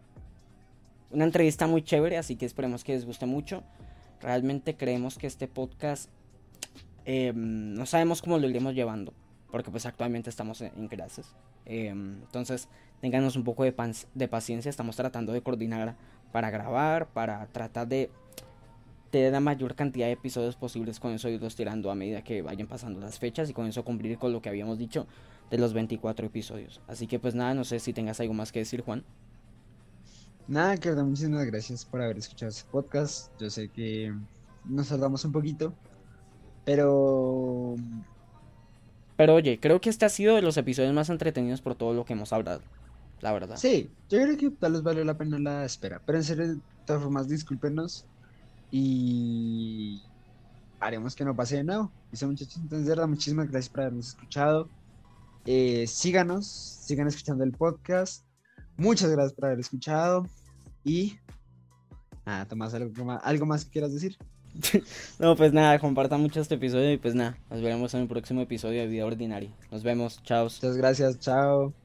Una entrevista muy chévere, así que esperemos que les guste mucho. Realmente creemos que este podcast. em, no sabemos cómo lo iremos llevando. Porque pues actualmente estamos en, clases. Entonces, ténganos un poco de, de paciencia. Estamos tratando de coordinar para grabar, para tratar de tener la mayor cantidad de episodios posibles. Con eso irlos tirando a medida que vayan pasando las fechas y con eso cumplir con lo que habíamos dicho de los 24 episodios. Así que pues nada, no sé si tengas algo más que decir, Juan. Nada, que verdad, muchísimas gracias por haber escuchado este podcast. Yo sé que nos tardamos un poquito, pero Pero oye, creo que este ha sido de los episodios más entretenidos por todo lo que hemos hablado. La verdad. sí, yo creo que tal vez valió la pena la espera. Pero en serio, de todas formas, discúlpenos y haremos que no pase de nuevo. Listo, muchachos, entonces, de verdad, muchísimas gracias por habernos escuchado. Eh, síganos, sigan escuchando el podcast. Muchas gracias por haber escuchado. Y nada, Tomás, ¿algo más, algo más que quieras decir? [LAUGHS] No, pues nada, compartan mucho este episodio y pues nada, nos veremos en el próximo episodio de Vida Ordinaria. Nos vemos, chao. Muchas gracias, chao.